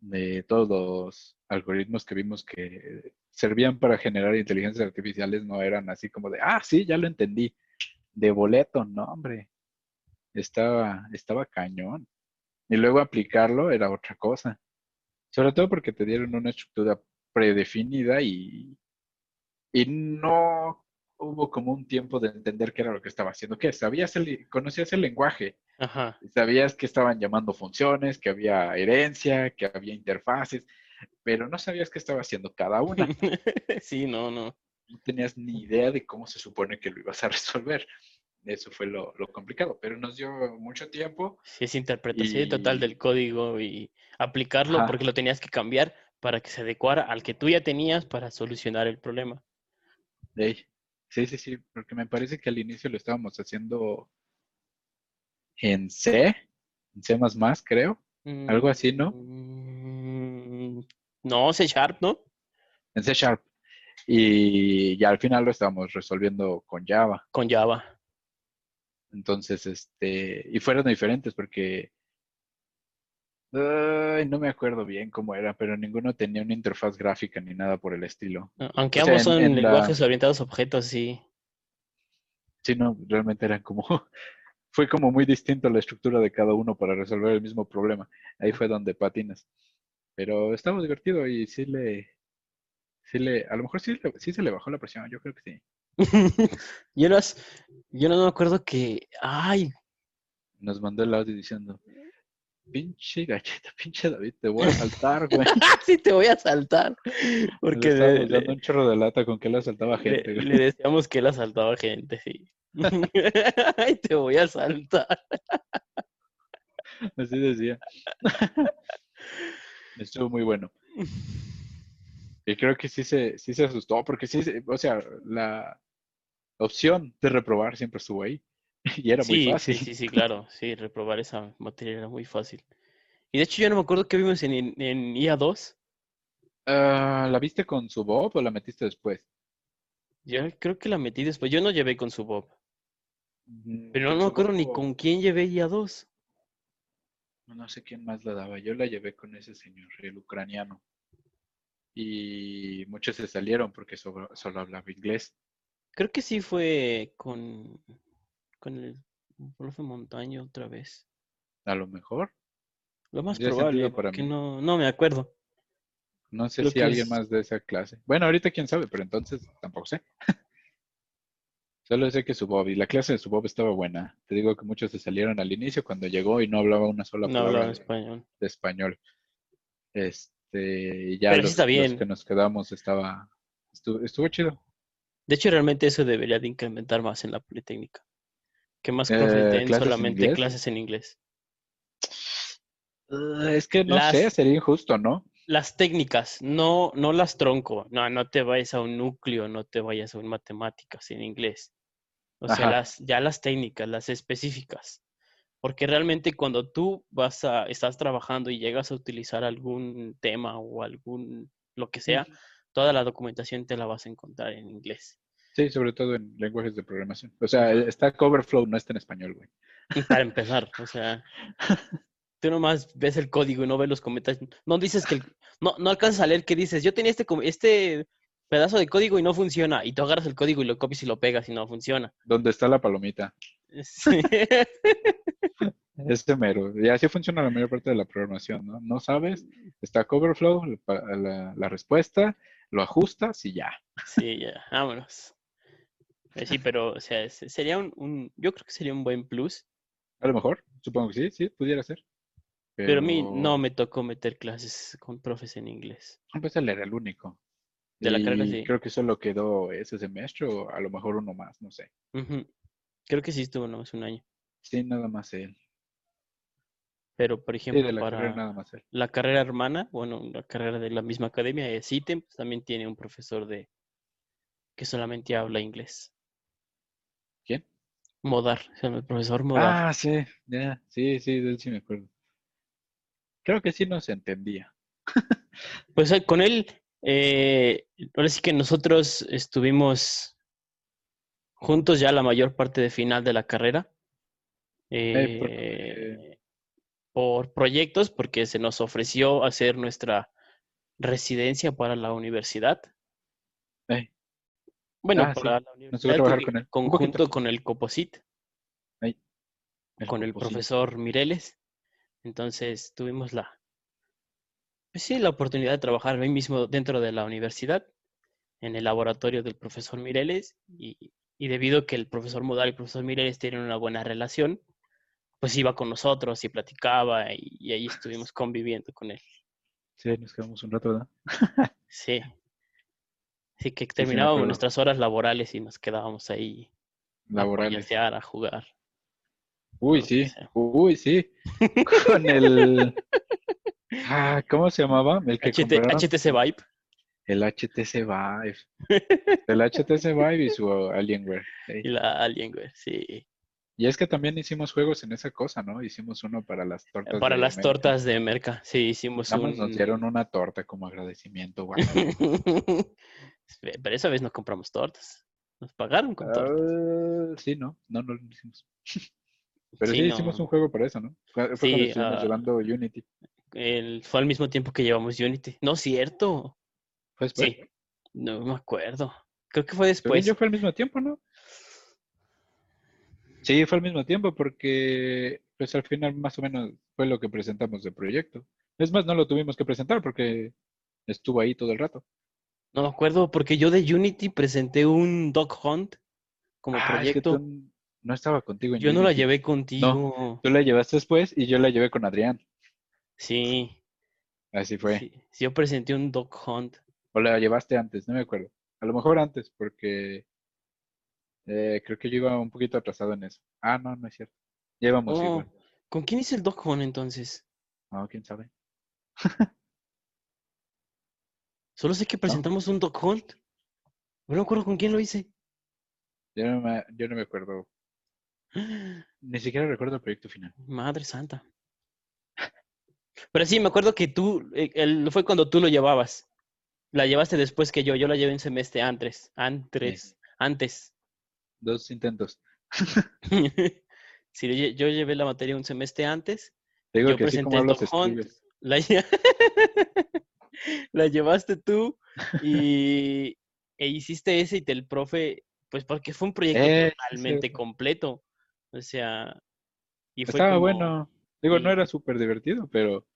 De todos los algoritmos que vimos que servían para generar inteligencias artificiales no eran así como de, ah, sí, ya lo entendí. De boleto, no, hombre. Estaba, estaba cañón. Y luego aplicarlo era otra cosa. Sobre todo porque te dieron una estructura predefinida y, y no hubo como un tiempo de entender qué era lo que estaba haciendo. ¿Qué? Sabías el, conocías el lenguaje, Ajá. sabías que estaban llamando funciones, que había herencia, que había interfaces, pero no sabías qué estaba haciendo cada una. sí, no, no. No tenías ni idea de cómo se supone que lo ibas a resolver. Eso fue lo, lo complicado, pero nos dio mucho tiempo. Sí, es interpretación total del código y aplicarlo Ajá. porque lo tenías que cambiar para que se adecuara al que tú ya tenías para solucionar el problema. Sí, sí, sí, porque me parece que al inicio lo estábamos haciendo en C, en C++, creo, algo así, ¿no? Mm, No, C Sharp, ¿no? En C Sharp. Y ya al final lo estábamos resolviendo con Java. Con Java. Entonces, este, y fueron diferentes porque, ay, no me acuerdo bien cómo era, pero ninguno tenía una interfaz gráfica ni nada por el estilo. Aunque O sea, ambos son en lenguajes orientados a objetos, sí. Sí, no, realmente eran como fue como muy distinto la estructura de cada uno para resolver el mismo problema. Ahí fue donde patinas. Pero estaba divertido y sí le, sí le, a lo mejor sí, sí se le bajó la presión, yo creo que sí. yo, no, yo no me acuerdo que, ay. Nos mandó el audio diciendo, pinche gacheta, pinche David, te voy a saltar, güey. sí, te voy a saltar. Porque le, dando un chorro de lata con que él asaltaba gente. Le, le decíamos que él asaltaba gente, sí. Ay, te voy a saltar. Así decía. Estuvo muy bueno. Y creo que sí se, sí se asustó, porque sí, o sea, la opción de reprobar siempre estuvo ahí. Y era muy fácil. Sí, sí, sí, claro. Sí, reprobar esa materia era muy fácil. Y de hecho, yo no me acuerdo que vimos en, en IA2. Ah, ¿La viste con su Bob o la metiste después? Yo creo que la metí después. Yo no llevé con su Bob. Pero no me acuerdo ni con quién llevé IA2. No sé quién más la daba. Yo la llevé con ese señor, el ucraniano. Y muchos se salieron porque solo, hablaba inglés. Creo que sí fue con, con el profe Montaño otra vez. A lo mejor. Lo más probable, porque no, no me acuerdo. No sé si alguien más de esa clase. Bueno, ahorita quién sabe, pero entonces tampoco sé. Solo sé que su Bob, y la clase de su Bob estaba buena. Te digo que muchos se salieron al inicio cuando llegó y no hablaba una sola palabra español. De, español. Este, ya los, que nos quedamos estaba, estuvo, chido. De hecho, realmente eso debería de incrementar más en la Politécnica. Que más eh, solamente clases en inglés. Uh, es que no sé, sería injusto, ¿no? Las técnicas, no, no las tronco. No, no te vayas a un núcleo, no te vayas a un matemáticas en inglés. O sea, las, ya las técnicas, las específicas. Porque realmente cuando tú vas a, estás trabajando y llegas a utilizar algún tema o algún, lo que sea, toda la documentación te la vas a encontrar en inglés. Sí, sobre todo en lenguajes de programación. O sea, está Coverflow, no está en español, güey. Para empezar, o sea, tú nomás ves el código y no ves los comentarios. No dices que, no, no alcanzas a leer qué dices. Yo tenía este, este pedazo de código y no funciona. Y tú agarras el código y lo copias y lo pegas y no funciona. ¿Dónde está la palomita? Sí. Este mero. Y así funciona la mayor parte de la programación, ¿no? No sabes, está Coverflow, la, respuesta, lo ajustas y ya. Sí, ya, vámonos. Eh, sí, pero, o sea, sería un, yo creo que sería un buen plus. A lo mejor, supongo que sí, sí, pudiera ser. Pero, a mí no me tocó meter clases con profes en inglés. Pues él era el único. De la carrera, sí. Creo que solo quedó ese semestre o a lo mejor uno más, no sé. Creo que sí estuvo nomás un año. Sí, nada más él. Pero, por ejemplo, para la carrera hermana, bueno, la carrera de la misma academia, es ITEM, pues, también tiene un profesor de que solamente habla inglés. ¿Quién? Modar, el profesor Modar. Ah, sí, ya, sí, sí, de él sí me acuerdo. Creo que sí nos entendía. pues eh, con él eh, ahora sí que nosotros estuvimos juntos ya la mayor parte de final de la carrera. Eh, por proyectos, porque se nos ofreció hacer nuestra residencia para la universidad. Bueno, ah, para la universidad con conjunto con el Coposit, con el profesor Mireles. Entonces tuvimos la, pues sí, la oportunidad de trabajar ahí mismo dentro de la universidad, en el laboratorio del profesor Mireles, y, debido a que el profesor Modal y el profesor Mireles tienen una buena relación, pues iba con nosotros y platicaba y, ahí estuvimos conviviendo con él. Sí, nos quedamos un rato, ¿verdad? sí. Así que terminábamos nuestras horas laborales y nos quedábamos ahí laborales. a, a jugar. Uy, sí, uy, sí. Con el, Ah, ¿cómo se llamaba? El que HTC Vive. El HTC Vive. El HTC Vive y su Alienware. Y la Alienware, sí. Y es que también hicimos juegos en esa cosa, ¿no? Hicimos uno para las tortas. Para las tortas de Merca, sí, hicimos Nada Nos dieron una torta como agradecimiento, güey. Pero esa vez no compramos tortas. Nos pagaron con tortas. Ah, sí, no, no, no lo hicimos. Pero sí, hicimos un juego para eso, ¿no? Fue, cuando estuvimos uh, llevando Unity fue al mismo tiempo que llevamos Unity. No, cierto. ¿Fue después? Sí. No me acuerdo. Creo que fue después. Yo fue al mismo tiempo, ¿no? Sí, fue al mismo tiempo porque pues al final más o menos fue lo que presentamos de proyecto. Es más, no lo tuvimos que presentar porque estuvo ahí todo el rato. No me acuerdo porque yo de Unity presenté un Dog Hunt como Ah, es que proyecto. tú no estaba contigo en Yo no la llevé contigo. Tú la llevaste después y yo la llevé con Adrián. Sí, Así fue. sí, sí, yo presenté un Dog Hunt. O la llevaste antes, no me acuerdo. A lo mejor antes, porque eh, creo que yo iba un poquito atrasado en eso. Ah, no, no es cierto. Ya íbamos Oh, igual. ¿con quién hice el Dog Hunt entonces? No, quién sabe. Solo sé que presentamos un Dog Hunt. No me acuerdo con quién lo hice. Yo no me, yo no me acuerdo. Ni siquiera recuerdo el proyecto final. Madre santa. Pero sí, me acuerdo que tú, eh, el- fue cuando tú lo llevabas. La llevaste después que yo. Yo la llevé un semestre antes. Antes. Antes. Dos intentos. Sí, yo, lle- yo llevé la materia un semestre antes. Te digo Yo que así como presenté hablas, Dog Hunt. escribes. La, lle- la llevaste tú y e hiciste ese y te el profe, pues porque fue un proyecto Eh, totalmente completo. O sea, y fue Estaba como- bueno. Digo, no era súper divertido, pero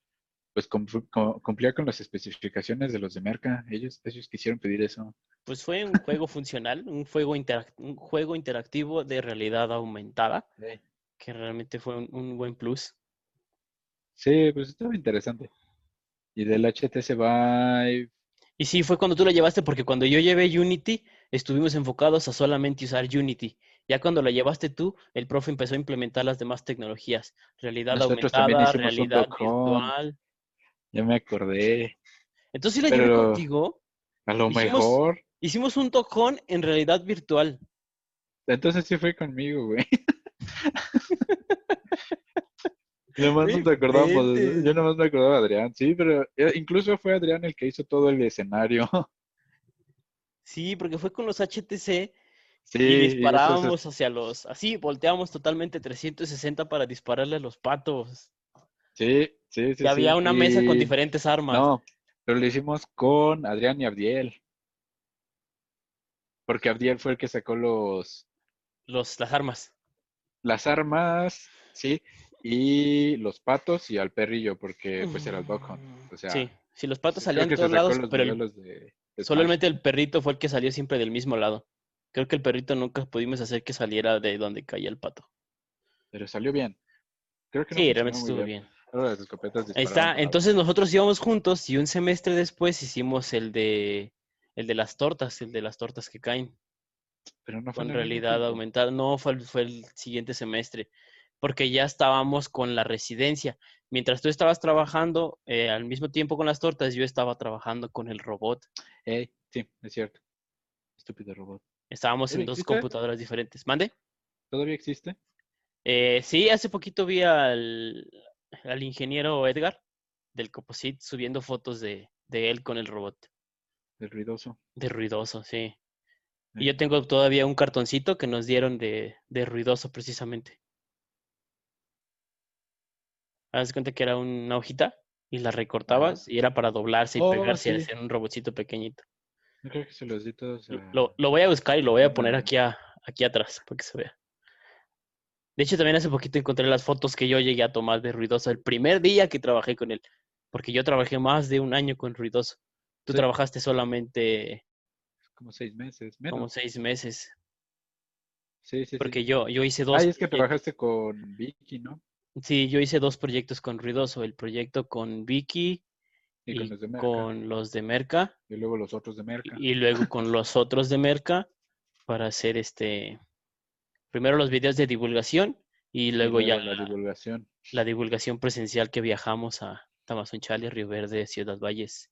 pues cum- cum- cumplía con las especificaciones de los de Merca. Ellos, ellos quisieron pedir eso. Pues fue un juego funcional, un juego, un juego interactivo de realidad aumentada, que realmente fue un, un buen plus. Sí, pues estaba interesante. Y del HTC Vive, Y sí, fue cuando tú la llevaste, porque cuando yo llevé Unity, estuvimos enfocados a solamente usar Unity. Ya cuando la llevaste tú, el profe empezó a implementar las demás tecnologías. Realidad Nosotros aumentada, realidad virtual. ya me acordé. Entonces sí la llevé Pero- contigo. A lo Hicimos- mejor. Hicimos un tojón en realidad virtual. Entonces sí fue conmigo, güey. Nomás No te acordamos. Yo nomás me acordaba de Adrián, sí, pero eh, incluso fue Adrián el que hizo todo el escenario. Sí, porque fue con los HTC Sí, y es- disparábamos hacia los... Así, volteábamos totalmente 360 para dispararle a los patos. sí, sí, sí. y había sí, una mesa con diferentes armas. No, pero lo hicimos con Adrián y Abdiel. Porque Abdiel fue el que sacó los Los, las armas. las armas, sí, y los patos y al perrillo, porque pues era el Hunt. O sea, sí, sí, los patos salían de todos lados, pero el- modelos de, de Smash. solamente el perrito fue el que salió siempre del mismo lado. Creo que el perrito nunca pudimos hacer que saliera de donde caía el pato. Pero salió bien. Creo que no Sí, realmente estuvo bien. Las escopetas disparaban está. Entonces nosotros íbamos juntos y un semestre después hicimos el de el de las tortas, el de las tortas que caen Pero no fue en realidad aumentada. No, fue el, fue el siguiente semestre, porque ya estábamos con la residencia. Mientras tú estabas trabajando eh, al mismo tiempo con las tortas, yo estaba trabajando con el robot. Sí, es cierto. Estúpido robot. Estábamos en ¿Todavía dos existe? computadoras diferentes. ¿Mande? ¿Todavía existe? Eh, sí, hace poquito vi al, al ingeniero Edgar del Coposit subiendo fotos de, de él con el robot. El ruidoso. De ruidoso, sí. Y yo tengo todavía un cartoncito que nos dieron de, de ruidoso precisamente. Haz de cuenta que era una hojita y la recortabas y era para doblarse y Oh, pegarse y sí. hacer un robotcito pequeñito. Yo creo que se los di todos Lo- a- Lo, lo voy a buscar y lo voy a poner Ah. aquí, a- aquí atrás para que se vea. De hecho, también hace poquito encontré las fotos que yo llegué a tomar de Ruidoso el primer día que trabajé con él. Porque yo trabajé más de un año con Ruidoso. Tú Sí. trabajaste solamente como seis meses, menos. como seis meses. Sí, sí, sí. Porque yo, yo hice dos. Ay, es que trabajaste con Vicky, ¿no? Sí, yo hice dos proyectos con Ruidoso. El proyecto con Vicky Y, con los de Merca. con los de Merca. Y luego los otros de Merca. Y luego con los otros de Merca para hacer este. Primero los videos de divulgación y Y luego ya la la, divulgación. la divulgación presencial que viajamos a Tamazunchale, Río Verde, Ciudad Valles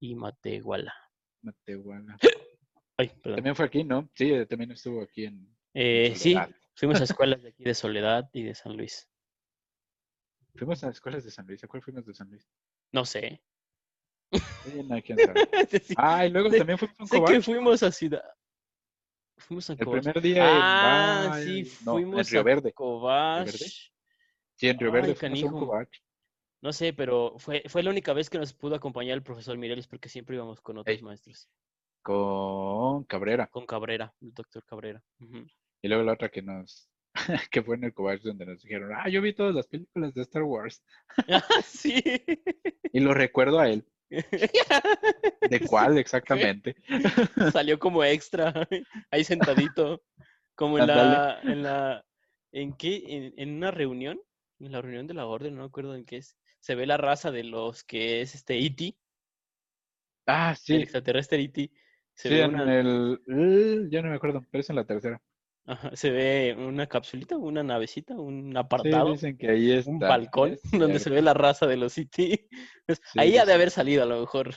y Matehuala. Matehuala. Ay. También fue aquí, ¿no? Sí, también estuvo aquí en. Eh, sí, fuimos a escuelas de aquí de Soledad y de San Luis. Fuimos a escuelas de San Luis. ¿A cuál fuimos de San Luis? No sé. No, quién sabe. Sí, Ah, y luego también fuimos a que Covach. fuimos a Ciudad. Fuimos a El primer día Ah, en sí, no, fuimos en Río a Verde. Covach. Verde? Sí, en Río Verde Ay, fuimos a. No sé, pero fue, fue la única vez que nos pudo acompañar el profesor Mireles porque siempre íbamos con otros Ey. maestros. con Cabrera. Con Cabrera, el doctor Cabrera. Y luego la otra que nos que fue en el Cobach donde nos dijeron, ah, yo vi todas las películas de Star Wars. Ah, sí. Y lo recuerdo a él. ¿De cuál exactamente? Salió como extra, ahí sentadito, como en la, en la, ¿en qué? En, en una reunión, en la reunión de la orden, no me acuerdo en qué es. Se ve la raza de los que es este E.T., Ah, el sí. extraterrestre E.T. Se Sí, ve en una, el... eh, ya no me acuerdo, pero es en la tercera. Ajá, se ve una capsulita, una navecita, un Sí, apartado, dicen que ahí está. un balcón es donde se ve la raza de los E.T. Pues, Sí, ahí sí, ha de sí. haber salido a lo mejor.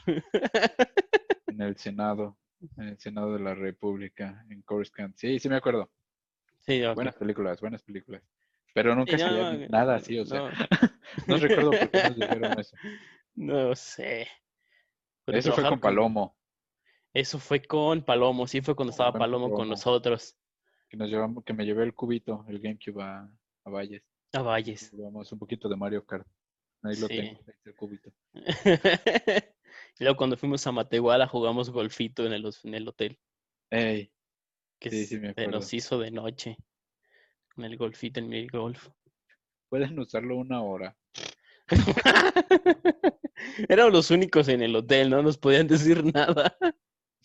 En el Senado, en el Senado de la República, en Coruscant. Sí, sí me acuerdo. Sí. Buenas películas, buenas películas. Pero Sí, nunca no, no, nada así, o sea, no. no recuerdo por qué nos dijeron eso. No sé. Pero Eso fue con Palomo, Eso fue con Palomo, sí, fue cuando estaba Con Palomo con nosotros. Que nos llevamos, que me llevé el cubito, el GameCube a, a Valles. A Valles. Llevamos un poquito de Mario Kart. Ahí lo Sí. tengo, ahí está el cubito. Y luego cuando fuimos a Matehuala jugamos golfito en el, en el hotel, Ey, que Sí, sí me se nos acuerdo. hizo de noche. Con el golfito, en el golf. pueden usarlo una hora. Éramos los únicos en el hotel, no nos podían decir nada.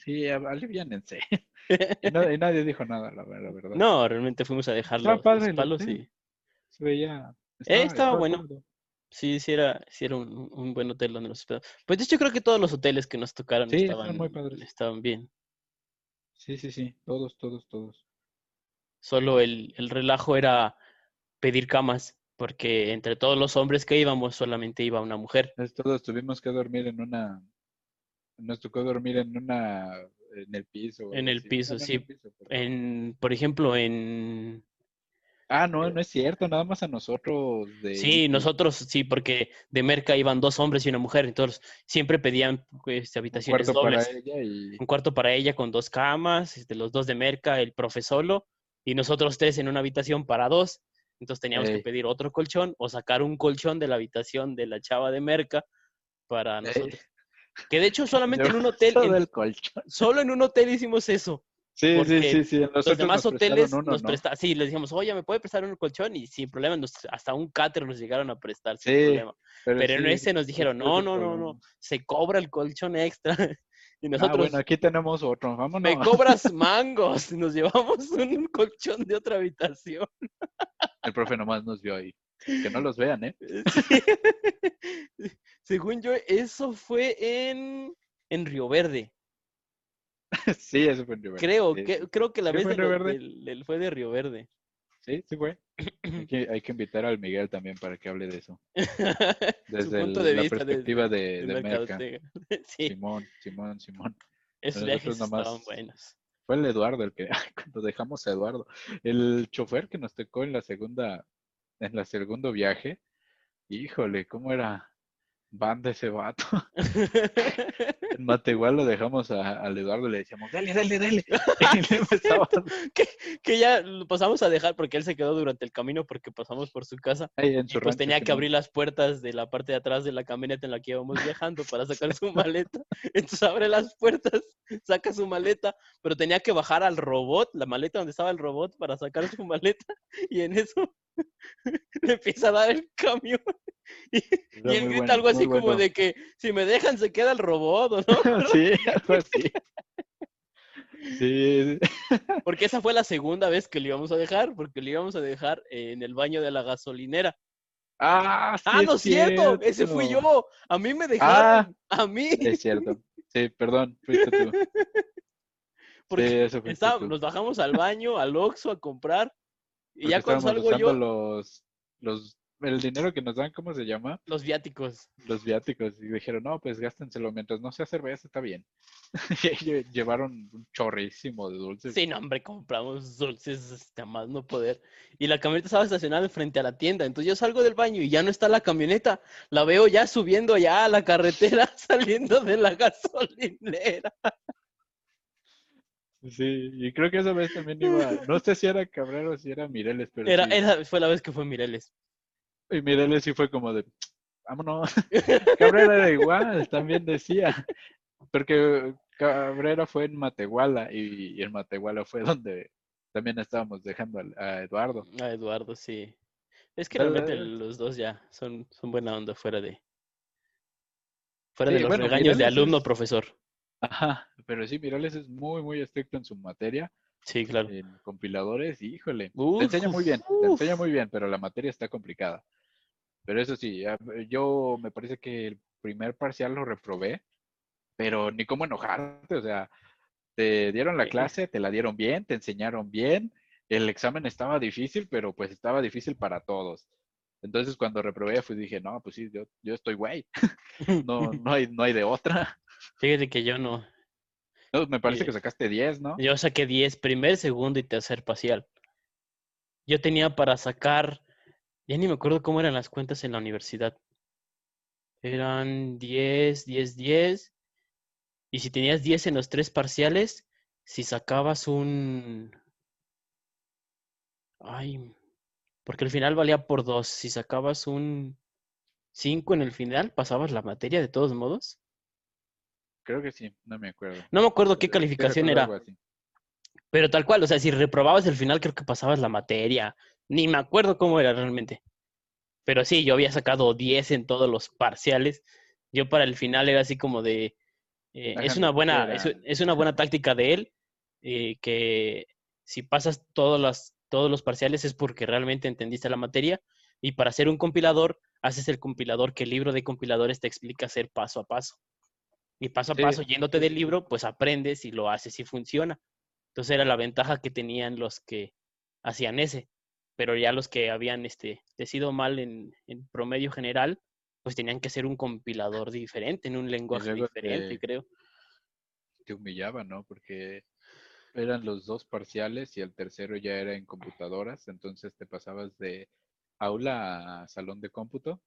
Sí, aliviánense. Y, na- y nadie dijo nada, la, ver- la verdad. No, realmente fuimos a dejar Estaba los, padre los palos y Se veía. estaba bueno. sí, sí era, sí era un, un buen hotel donde nos hospedamos. Pues de hecho creo que todos los hoteles que nos tocaron Sí, estaban, muy estaban bien. Sí, sí, sí. Todos, todos, todos. Solo el, el relajo era pedir camas, porque entre todos los hombres que íbamos solamente iba una mujer. Todos tuvimos que dormir en una. Nos tocó dormir en una. En el piso. En el así. piso, No, no en sí. el piso, pero- En, por ejemplo, en... Ah, no, no es cierto. Nada más a nosotros. De Sí, nosotros sí, porque de Merca iban dos hombres y una mujer, entonces siempre pedían pues, Un habitaciones cuarto para dobles. ella y. Un cuarto para ella con dos camas, este, los dos de Merca, el profe solo, y nosotros tres en una habitación para dos. Entonces teníamos que pedir otro colchón o sacar un colchón de la habitación de la chava de Merca para Ey. nosotros. Que de hecho solamente en un hotel, en- solo en un hotel hicimos eso. Sí, sí, sí, sí. Los demás nos prestaron hoteles uno, nos ¿no? prestaban, sí, les dijimos, oye, ¿me puede prestar un colchón? Y sin problema, nos- hasta un cáter nos llegaron a prestar sin Sí, problema. Pero en sí, ese nos dijeron, no, no, no, no, se cobra el colchón extra. Y Ah, nosotros, bueno, aquí tenemos otro. Vámonos. me cobras mangos. Y nos llevamos un colchón de otra habitación. El profe nomás nos vio ahí. Que no los vean, ¿eh? Sí. Según yo, eso fue en, en Río Verde. sí, eso fue en Río Verde, Creo, sí, que, creo que la ¿Sí vez fue de Río lo- Verde? fue de Río Verde. Sí, sí fue. Hay que, hay que invitar al Miguel también para que hable de eso. Su Desde punto el- de la vista perspectiva de, de de Merca. Sí, Simón, Simón, Simón. esos viajes nomás- estaban buenos. Fue el Eduardo el que, cuando dejamos a Eduardo, el chofer que nos tocó en la segunda, en la segundo viaje, híjole, ¿cómo era? Banda ese vato. En Matehuala lo dejamos a- al Eduardo y le decíamos, dale, dale, dale. Que, que ya lo pasamos a dejar porque él se quedó durante el camino porque pasamos por su casa. en Y pues rancho, tenía que abrir las puertas de la parte de atrás de la camioneta en la que íbamos viajando para sacar su maleta. Entonces abre las puertas, saca su maleta, pero tenía que bajar al robot, la maleta donde estaba el robot para sacar su maleta. Y en eso le empieza a dar el camión. Y, él grita bueno, algo así como bueno. de que si me dejan se queda el robot, ¿o no? Sí, algo así. Sí, Porque esa fue la segunda vez que le íbamos a dejar, porque le íbamos a dejar en el baño de la gasolinera. Ah, sí Ah, no es cierto, ese fui yo. A mí me dejaron, Ah. a mí. Es cierto. Sí, perdón, fuiste tú. Porque Sí, eso fuiste estaba- tú. nos bajamos al baño, al Oxxo a comprar. Y ya cuando salgo yo, los, los, el dinero que nos dan, ¿cómo se llama? los viáticos. Los viáticos. Y dijeron, no, pues gástenselo mientras no sea cerveza, está bien. Llevaron un chorrísimo de dulces. Sí, no, hombre, compramos dulces hasta más no poder. Y la camioneta estaba estacionada frente a la tienda. Entonces yo salgo del baño y ya no está la camioneta. La veo ya subiendo ya a la carretera, saliendo de la gasolinera. Sí, y creo que esa vez también iba, no sé si era Cabrera o si era Mireles, pero Era, sí. era, fue la vez que fue Mireles. Y Mireles sí fue como de, vámonos. Cabrera era igual, también decía. Porque Cabrera fue en Matehuala y, y en Matehuala fue donde también estábamos dejando a, Eduardo. A Eduardo, sí. Es que realmente los dos ya son, son buena onda fuera de fuera Sí, de los bueno, regaños de alumno es- profesor. Ajá, pero sí, Mirales es muy, muy estricto en su materia, Sí, claro. en compiladores, y híjole, Uf, te enseña muy bien, te enseña muy bien, pero la materia está complicada. Pero eso sí, yo me parece que el primer parcial lo reprobé, pero ni cómo enojarte, o sea, te dieron la clase, te la dieron bien, te enseñaron bien, el examen estaba difícil, pero pues estaba difícil para todos. Entonces cuando reprobé, pues dije, no, pues sí, yo, yo estoy güey, no, no, hay, no hay de otra. Fíjate que yo no. No, me parece Sí. que sacaste 10, ¿no? Yo saqué 10, primer, segundo y tercer parcial. Yo tenía para sacar, ya ni me acuerdo cómo eran las cuentas en la universidad. Eran 10, 10, 10. Y si tenías 10 en los tres parciales, si sacabas un... Ay, porque el final valía por dos. Si sacabas un 5 en el final, pasabas la materia de todos modos. Creo que sí, no me acuerdo. No me acuerdo qué calificación era. Pero tal cual, o sea, si reprobabas el final, creo que pasabas la materia. Ni me acuerdo cómo era realmente. Pero sí, yo había sacado 10 en todos los parciales. Yo para el final era así como de... eh, es una buena, es, es una buena táctica de él, eh, que si pasas todos los, todos los parciales es porque realmente entendiste la materia. Y para hacer un compilador, haces el compilador que el libro de compiladores te explica hacer paso a paso. Y paso a Sí, paso, yéndote del libro, pues aprendes y lo haces y funciona. Entonces era la ventaja que tenían los que hacían ese. Pero ya los que habían este, decido mal en, en promedio general, pues tenían que ser un compilador diferente, en un lenguaje diferente, te- creo. Te humillaba, ¿no? Porque eran los dos parciales y el tercero ya era en computadoras, entonces te pasabas de aula a salón de cómputo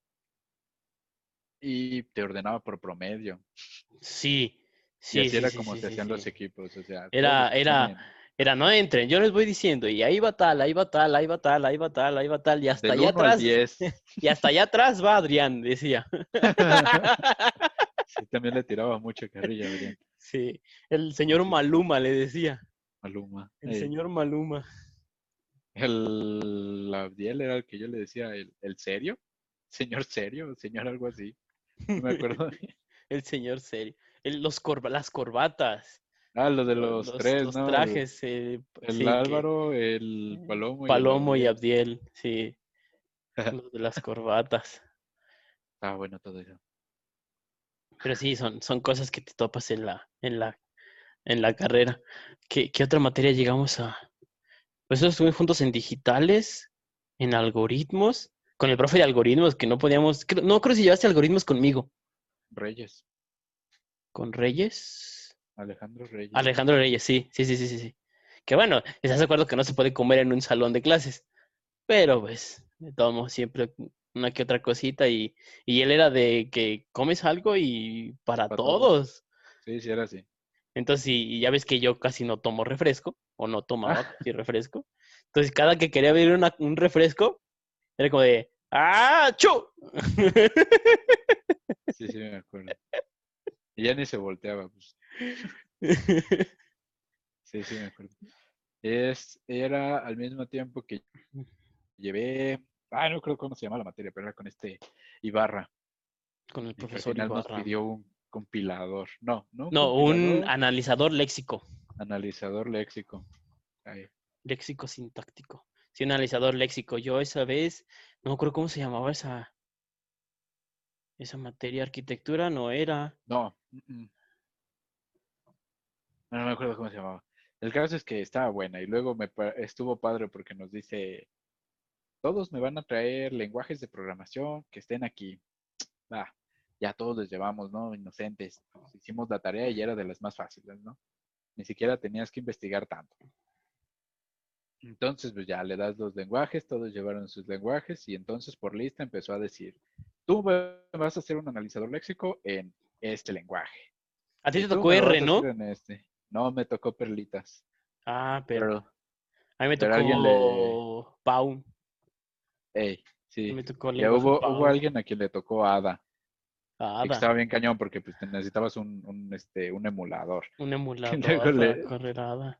y te ordenaba por promedio. Sí, sí. y así sí, era sí, como sí, se hacían los equipos, o sea, Era- era- Era, no entren, yo les voy diciendo, y ahí va tal, ahí va tal, ahí va tal, ahí va tal, ahí va tal, y hasta del allá 1 al atrás, 10. y hasta allá atrás va Adrián, decía. Sí, también le tiraba mucho carrilla, Adrián. Sí, el señor. Maluma le decía, Maluma. el Eh, señor Maluma. El Abdiel era el que yo le decía, el, el serio, señor serio, señor algo así. Me acuerdo. El señor serio. El- los corba- las corbatas. ah, lo de lo- los, tres, los trajes. eh, El, sí, que- Álvaro, el Palomo. y Palomo y Abdiel. Sí. Los de las corbatas. Ah, bueno, todo eso. Pero sí, son, son cosas que te topas en la, en la, en la carrera. ¿Qué, qué otra materia llegamos a? Pues eso estuvimos juntos en digitales, en algoritmos, con el profe de algoritmos, que no podíamos, no creo si llevaste algoritmos conmigo. Reyes, ¿Con Reyes? Alejandro Reyes. Alejandro Reyes, sí, sí, sí, sí, sí. Que bueno, estás de acuerdo que no se puede comer en un salón de clases. Pero pues, modos, siempre una que otra cosita y, y él era de que comes algo y para Para todos. todos. Sí, sí, era así. Entonces, y, y ya ves que yo casi no tomo refresco, o no tomaba casi refresco. Entonces, cada que quería beber una- un refresco, era como de ¡Ah! ¡Chu! Sí, sí, me acuerdo. Y ya ni se volteaba. Pues. Sí, sí, me acuerdo. Es, era al mismo tiempo que llevé, ah, no creo cómo se llama la materia, pero era con este Ibarra. Con el y que al profesor final nos Ibarra. pidió un compilador. No, no. No, un analizador léxico. analizador léxico. Ahí. Léxico sintáctico. Sí, un analizador léxico. Yo esa vez, no acuerdo cómo se llamaba esa, esa materia. Arquitectura no era. No. No, me acuerdo cómo se llamaba. El caso es que estaba buena y luego me estuvo padre porque nos dice, todos me van a traer lenguajes de programación que estén aquí. Va, ya todos les llevamos, ¿no? Inocentes. Hicimos la tarea y era de las más fáciles, ¿no? Ni siquiera tenías que investigar tanto. Entonces, pues ya le das los lenguajes, todos llevaron sus lenguajes y entonces por lista empezó a decir, tú va- vas a hacer un analizador léxico en este lenguaje. A ti te tocó R, ¿no? este. No, me tocó perlitas. Ah, pero Pero, a mí me tocó alguien le- Paun. hey, A sí. me tocó Ya hubo, hubo alguien a quien le tocó Ada. Ah, que estaba bien cañón porque pues, necesitabas un, un, este, un emulador. Un emulador luego le- correr Ada.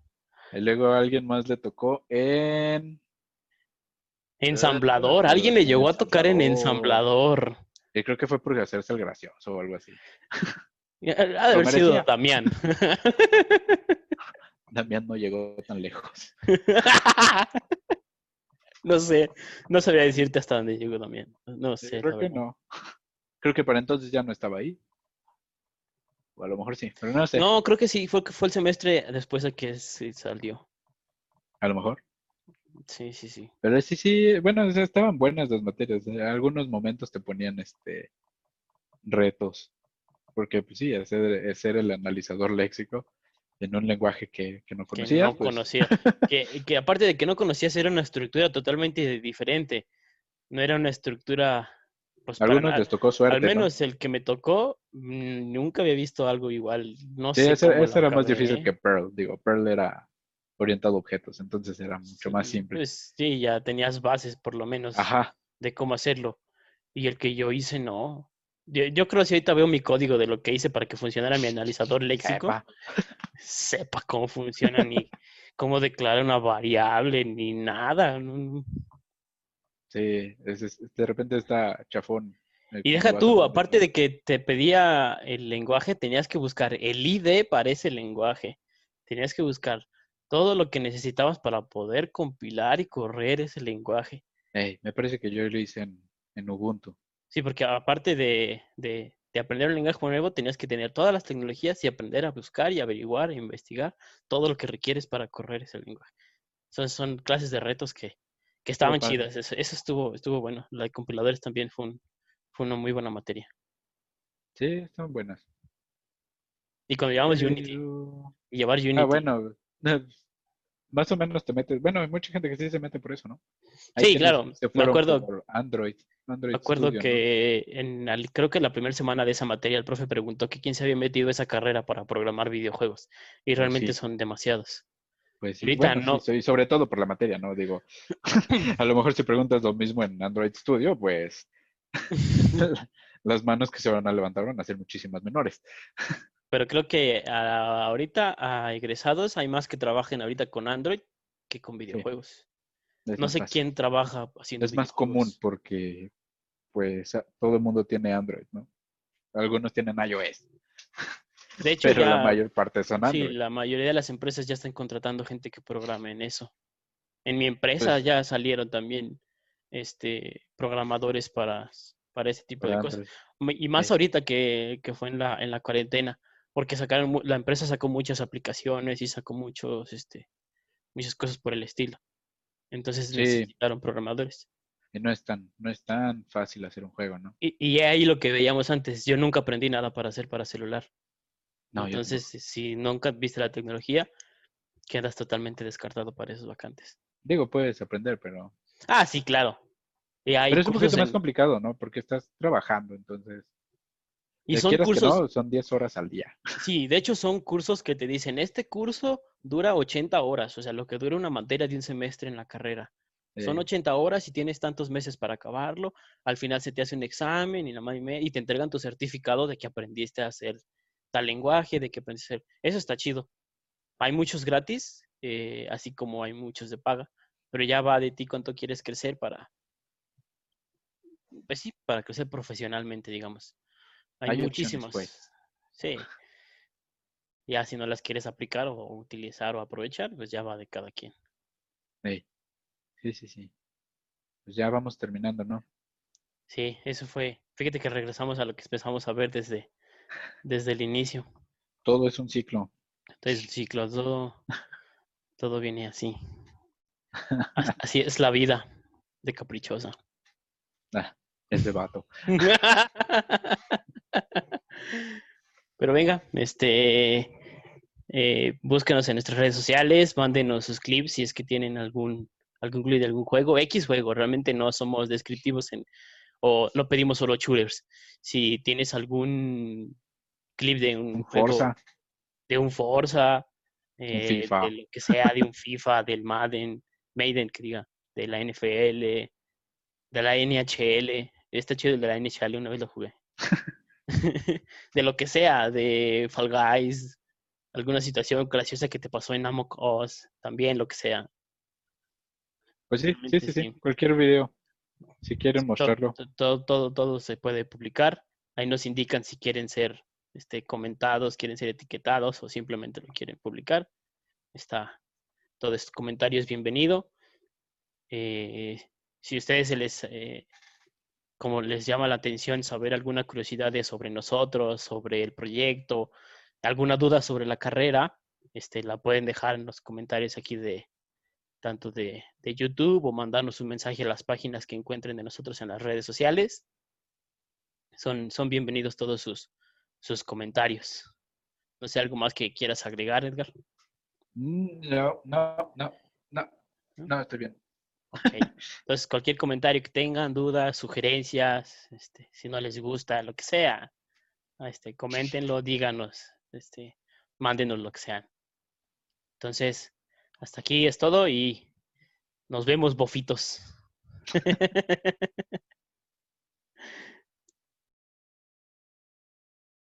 Y luego a alguien más le tocó en... Ensamblador. Alguien le llegó a tocar en ensamblador. Y creo que fue por hacerse el gracioso o algo así. Ha de haber sido Damián. Damián no llegó tan lejos. no sé, no sabría decirte hasta dónde llegó Damián. No sé. Creo que no. Creo que para entonces ya no estaba ahí. O a lo mejor sí, pero no sé. No, creo que sí, fue, fue el semestre después de que se salió. A lo mejor. Sí, sí, sí. Pero sí, sí, bueno, estaban buenas las materias. En algunos momentos te ponían este retos. Porque, pues sí, hacer, ser el analizador léxico en un lenguaje que, no conocía. Que no pues. conocía. que, que aparte de que no conocías, era una estructura totalmente diferente. No era una estructura pues, Algunos les tocó suerte. Al menos el que me tocó, mm, nunca había visto algo igual. No sí, sé. Ese, era más difícil que Pearl. Digo, Pearl era orientado a objetos, entonces era mucho más simple. Pues sí, ya tenías bases por lo menos de cómo hacerlo. Y el que yo hice, no. Yo, creo que si ahorita veo mi código de lo que hice para que funcionara mi analizador léxico, sepa, cómo funciona, ni cómo declarar una variable, ni nada. Sí, de repente está chafón. Y deja tú, aparte de que te pedía el lenguaje, tenías que buscar el ID para ese lenguaje. Tenías que buscar todo lo que necesitabas para poder compilar y correr ese lenguaje. me parece que yo lo hice en, Ubuntu. Sí, porque aparte de, aprender un lenguaje nuevo, tenías que tener todas las tecnologías y aprender a buscar y averiguar e investigar todo lo que requieres para correr ese lenguaje. Son, son clases de retos que, que estaban chidas. Eso, estuvo, estuvo bueno. La de compiladores también fue, fue una muy buena materia. Sí, están buenas. Y cuando llevamos Unity, y llevar ah, Unity. Ah, bueno, más o menos te metes. Bueno, hay mucha gente que sí se mete por eso, ¿no? sí, claro. Me acuerdo. Android. me acuerdo que en creo que la primera semana de esa materia el profe preguntó que quién se había metido esa carrera para programar videojuegos. Y realmente son demasiados. Pues sí, no. sobre todo por la materia, ¿no? Digo, a lo mejor si preguntas lo mismo en Android Studio, pues las manos que se van a levantar van a ser muchísimas menores. Pero creo que ahorita a egresados hay más que trabajen ahorita con Android que con videojuegos. No sé quién trabaja haciendo Es más común porque pues todo el mundo tiene Android, ¿no? Algunos tienen iOS. De hecho, pero la mayor parte son Android. Sí, la mayoría de las empresas ya están contratando gente que programe en eso. En mi empresa pues ya salieron también este, programadores para, para ese tipo de cosas. Y más ahorita que, fue en la, en la cuarentena, porque sacaron, la empresa sacó muchas aplicaciones y sacó muchos, este, muchas cosas por el estilo. Entonces necesitaron programadores. Y no es tan, no es tan fácil hacer un juego, ¿no? Y, y ahí lo que veíamos antes, yo nunca aprendí nada para hacer para celular. Entonces, si nunca viste la tecnología, quedas totalmente descartado para esos vacantes. Digo, puedes aprender, pero... Ah, sí, claro. pero es un poquito más complicado, ¿no? Porque estás trabajando, entonces... Y son cursos... son 10 horas al día. Sí, de hecho son cursos que te dicen, este curso dura 80 horas, o sea, lo que dura una materia de un semestre en la carrera. Son 80 horas y tienes tantos meses para acabarlo. Al final se te hace un examen y, la y te entregan tu certificado de que aprendiste a hacer tal lenguaje, de qué aprender. Eso está chido. Hay muchos gratis, eh, así como hay muchos de paga, pero ya va de ti cuánto quieres crecer para, pues sí, para crecer profesionalmente, digamos. Hay, muchísimos. Pues. Sí. Ya si no las quieres aplicar o utilizar o aprovechar, pues ya va de cada quien. Sí, sí, sí. sí. Pues ya vamos terminando, ¿no? Sí, eso fue. Fíjate que regresamos a lo que empezamos a ver desde, desde el inicio. Todo es un ciclo. Todo es un ciclo, todo, todo viene así. Así es la vida de caprichosa. Ah, es de vato. Pero venga, este, eh, búsquenos en nuestras redes sociales, mándenos sus clips si es que tienen algún, algún clip de algún juego, X juego, realmente no somos descriptivos en, o no pedimos solo shooters. Si tienes algún clip de un, Forza. de un Forza, eh, de lo que sea, de un FIFA, del Madden, Maiden, que diga, de la NFL, de la NHL. Está chido el de la NHL, una vez lo jugué. de lo que sea, de Fall Guys, alguna situación graciosa que te pasó en Amok Us, también lo que sea. Pues sí, sí, sí, sí. cualquier video. Si quieren mostrarlo. to- Todo, todo, todo se puede publicar. Ahí nos indican si quieren ser este, comentados, quieren ser etiquetados o simplemente lo quieren publicar. Está todo este comentario es bienvenido. Eh, si a ustedes se les, eh, como les llama la atención saber alguna curiosidad de sobre nosotros, sobre el proyecto, alguna duda sobre la carrera, este, la pueden dejar en los comentarios aquí de tanto de, de YouTube o mandarnos un mensaje a las páginas que encuentren de nosotros en las redes sociales. Son, son bienvenidos todos sus, sus comentarios. No sé, algo más que quieras agregar, Edgar. Mm, No, no, no, no, no, estoy bien. Ok. Entonces, cualquier comentario que tengan, dudas, sugerencias, este, si no les gusta, lo que sea, este, coméntenlo, díganos, este, mándenos lo que sean. Entonces, hasta aquí es todo y nos vemos, bofitos.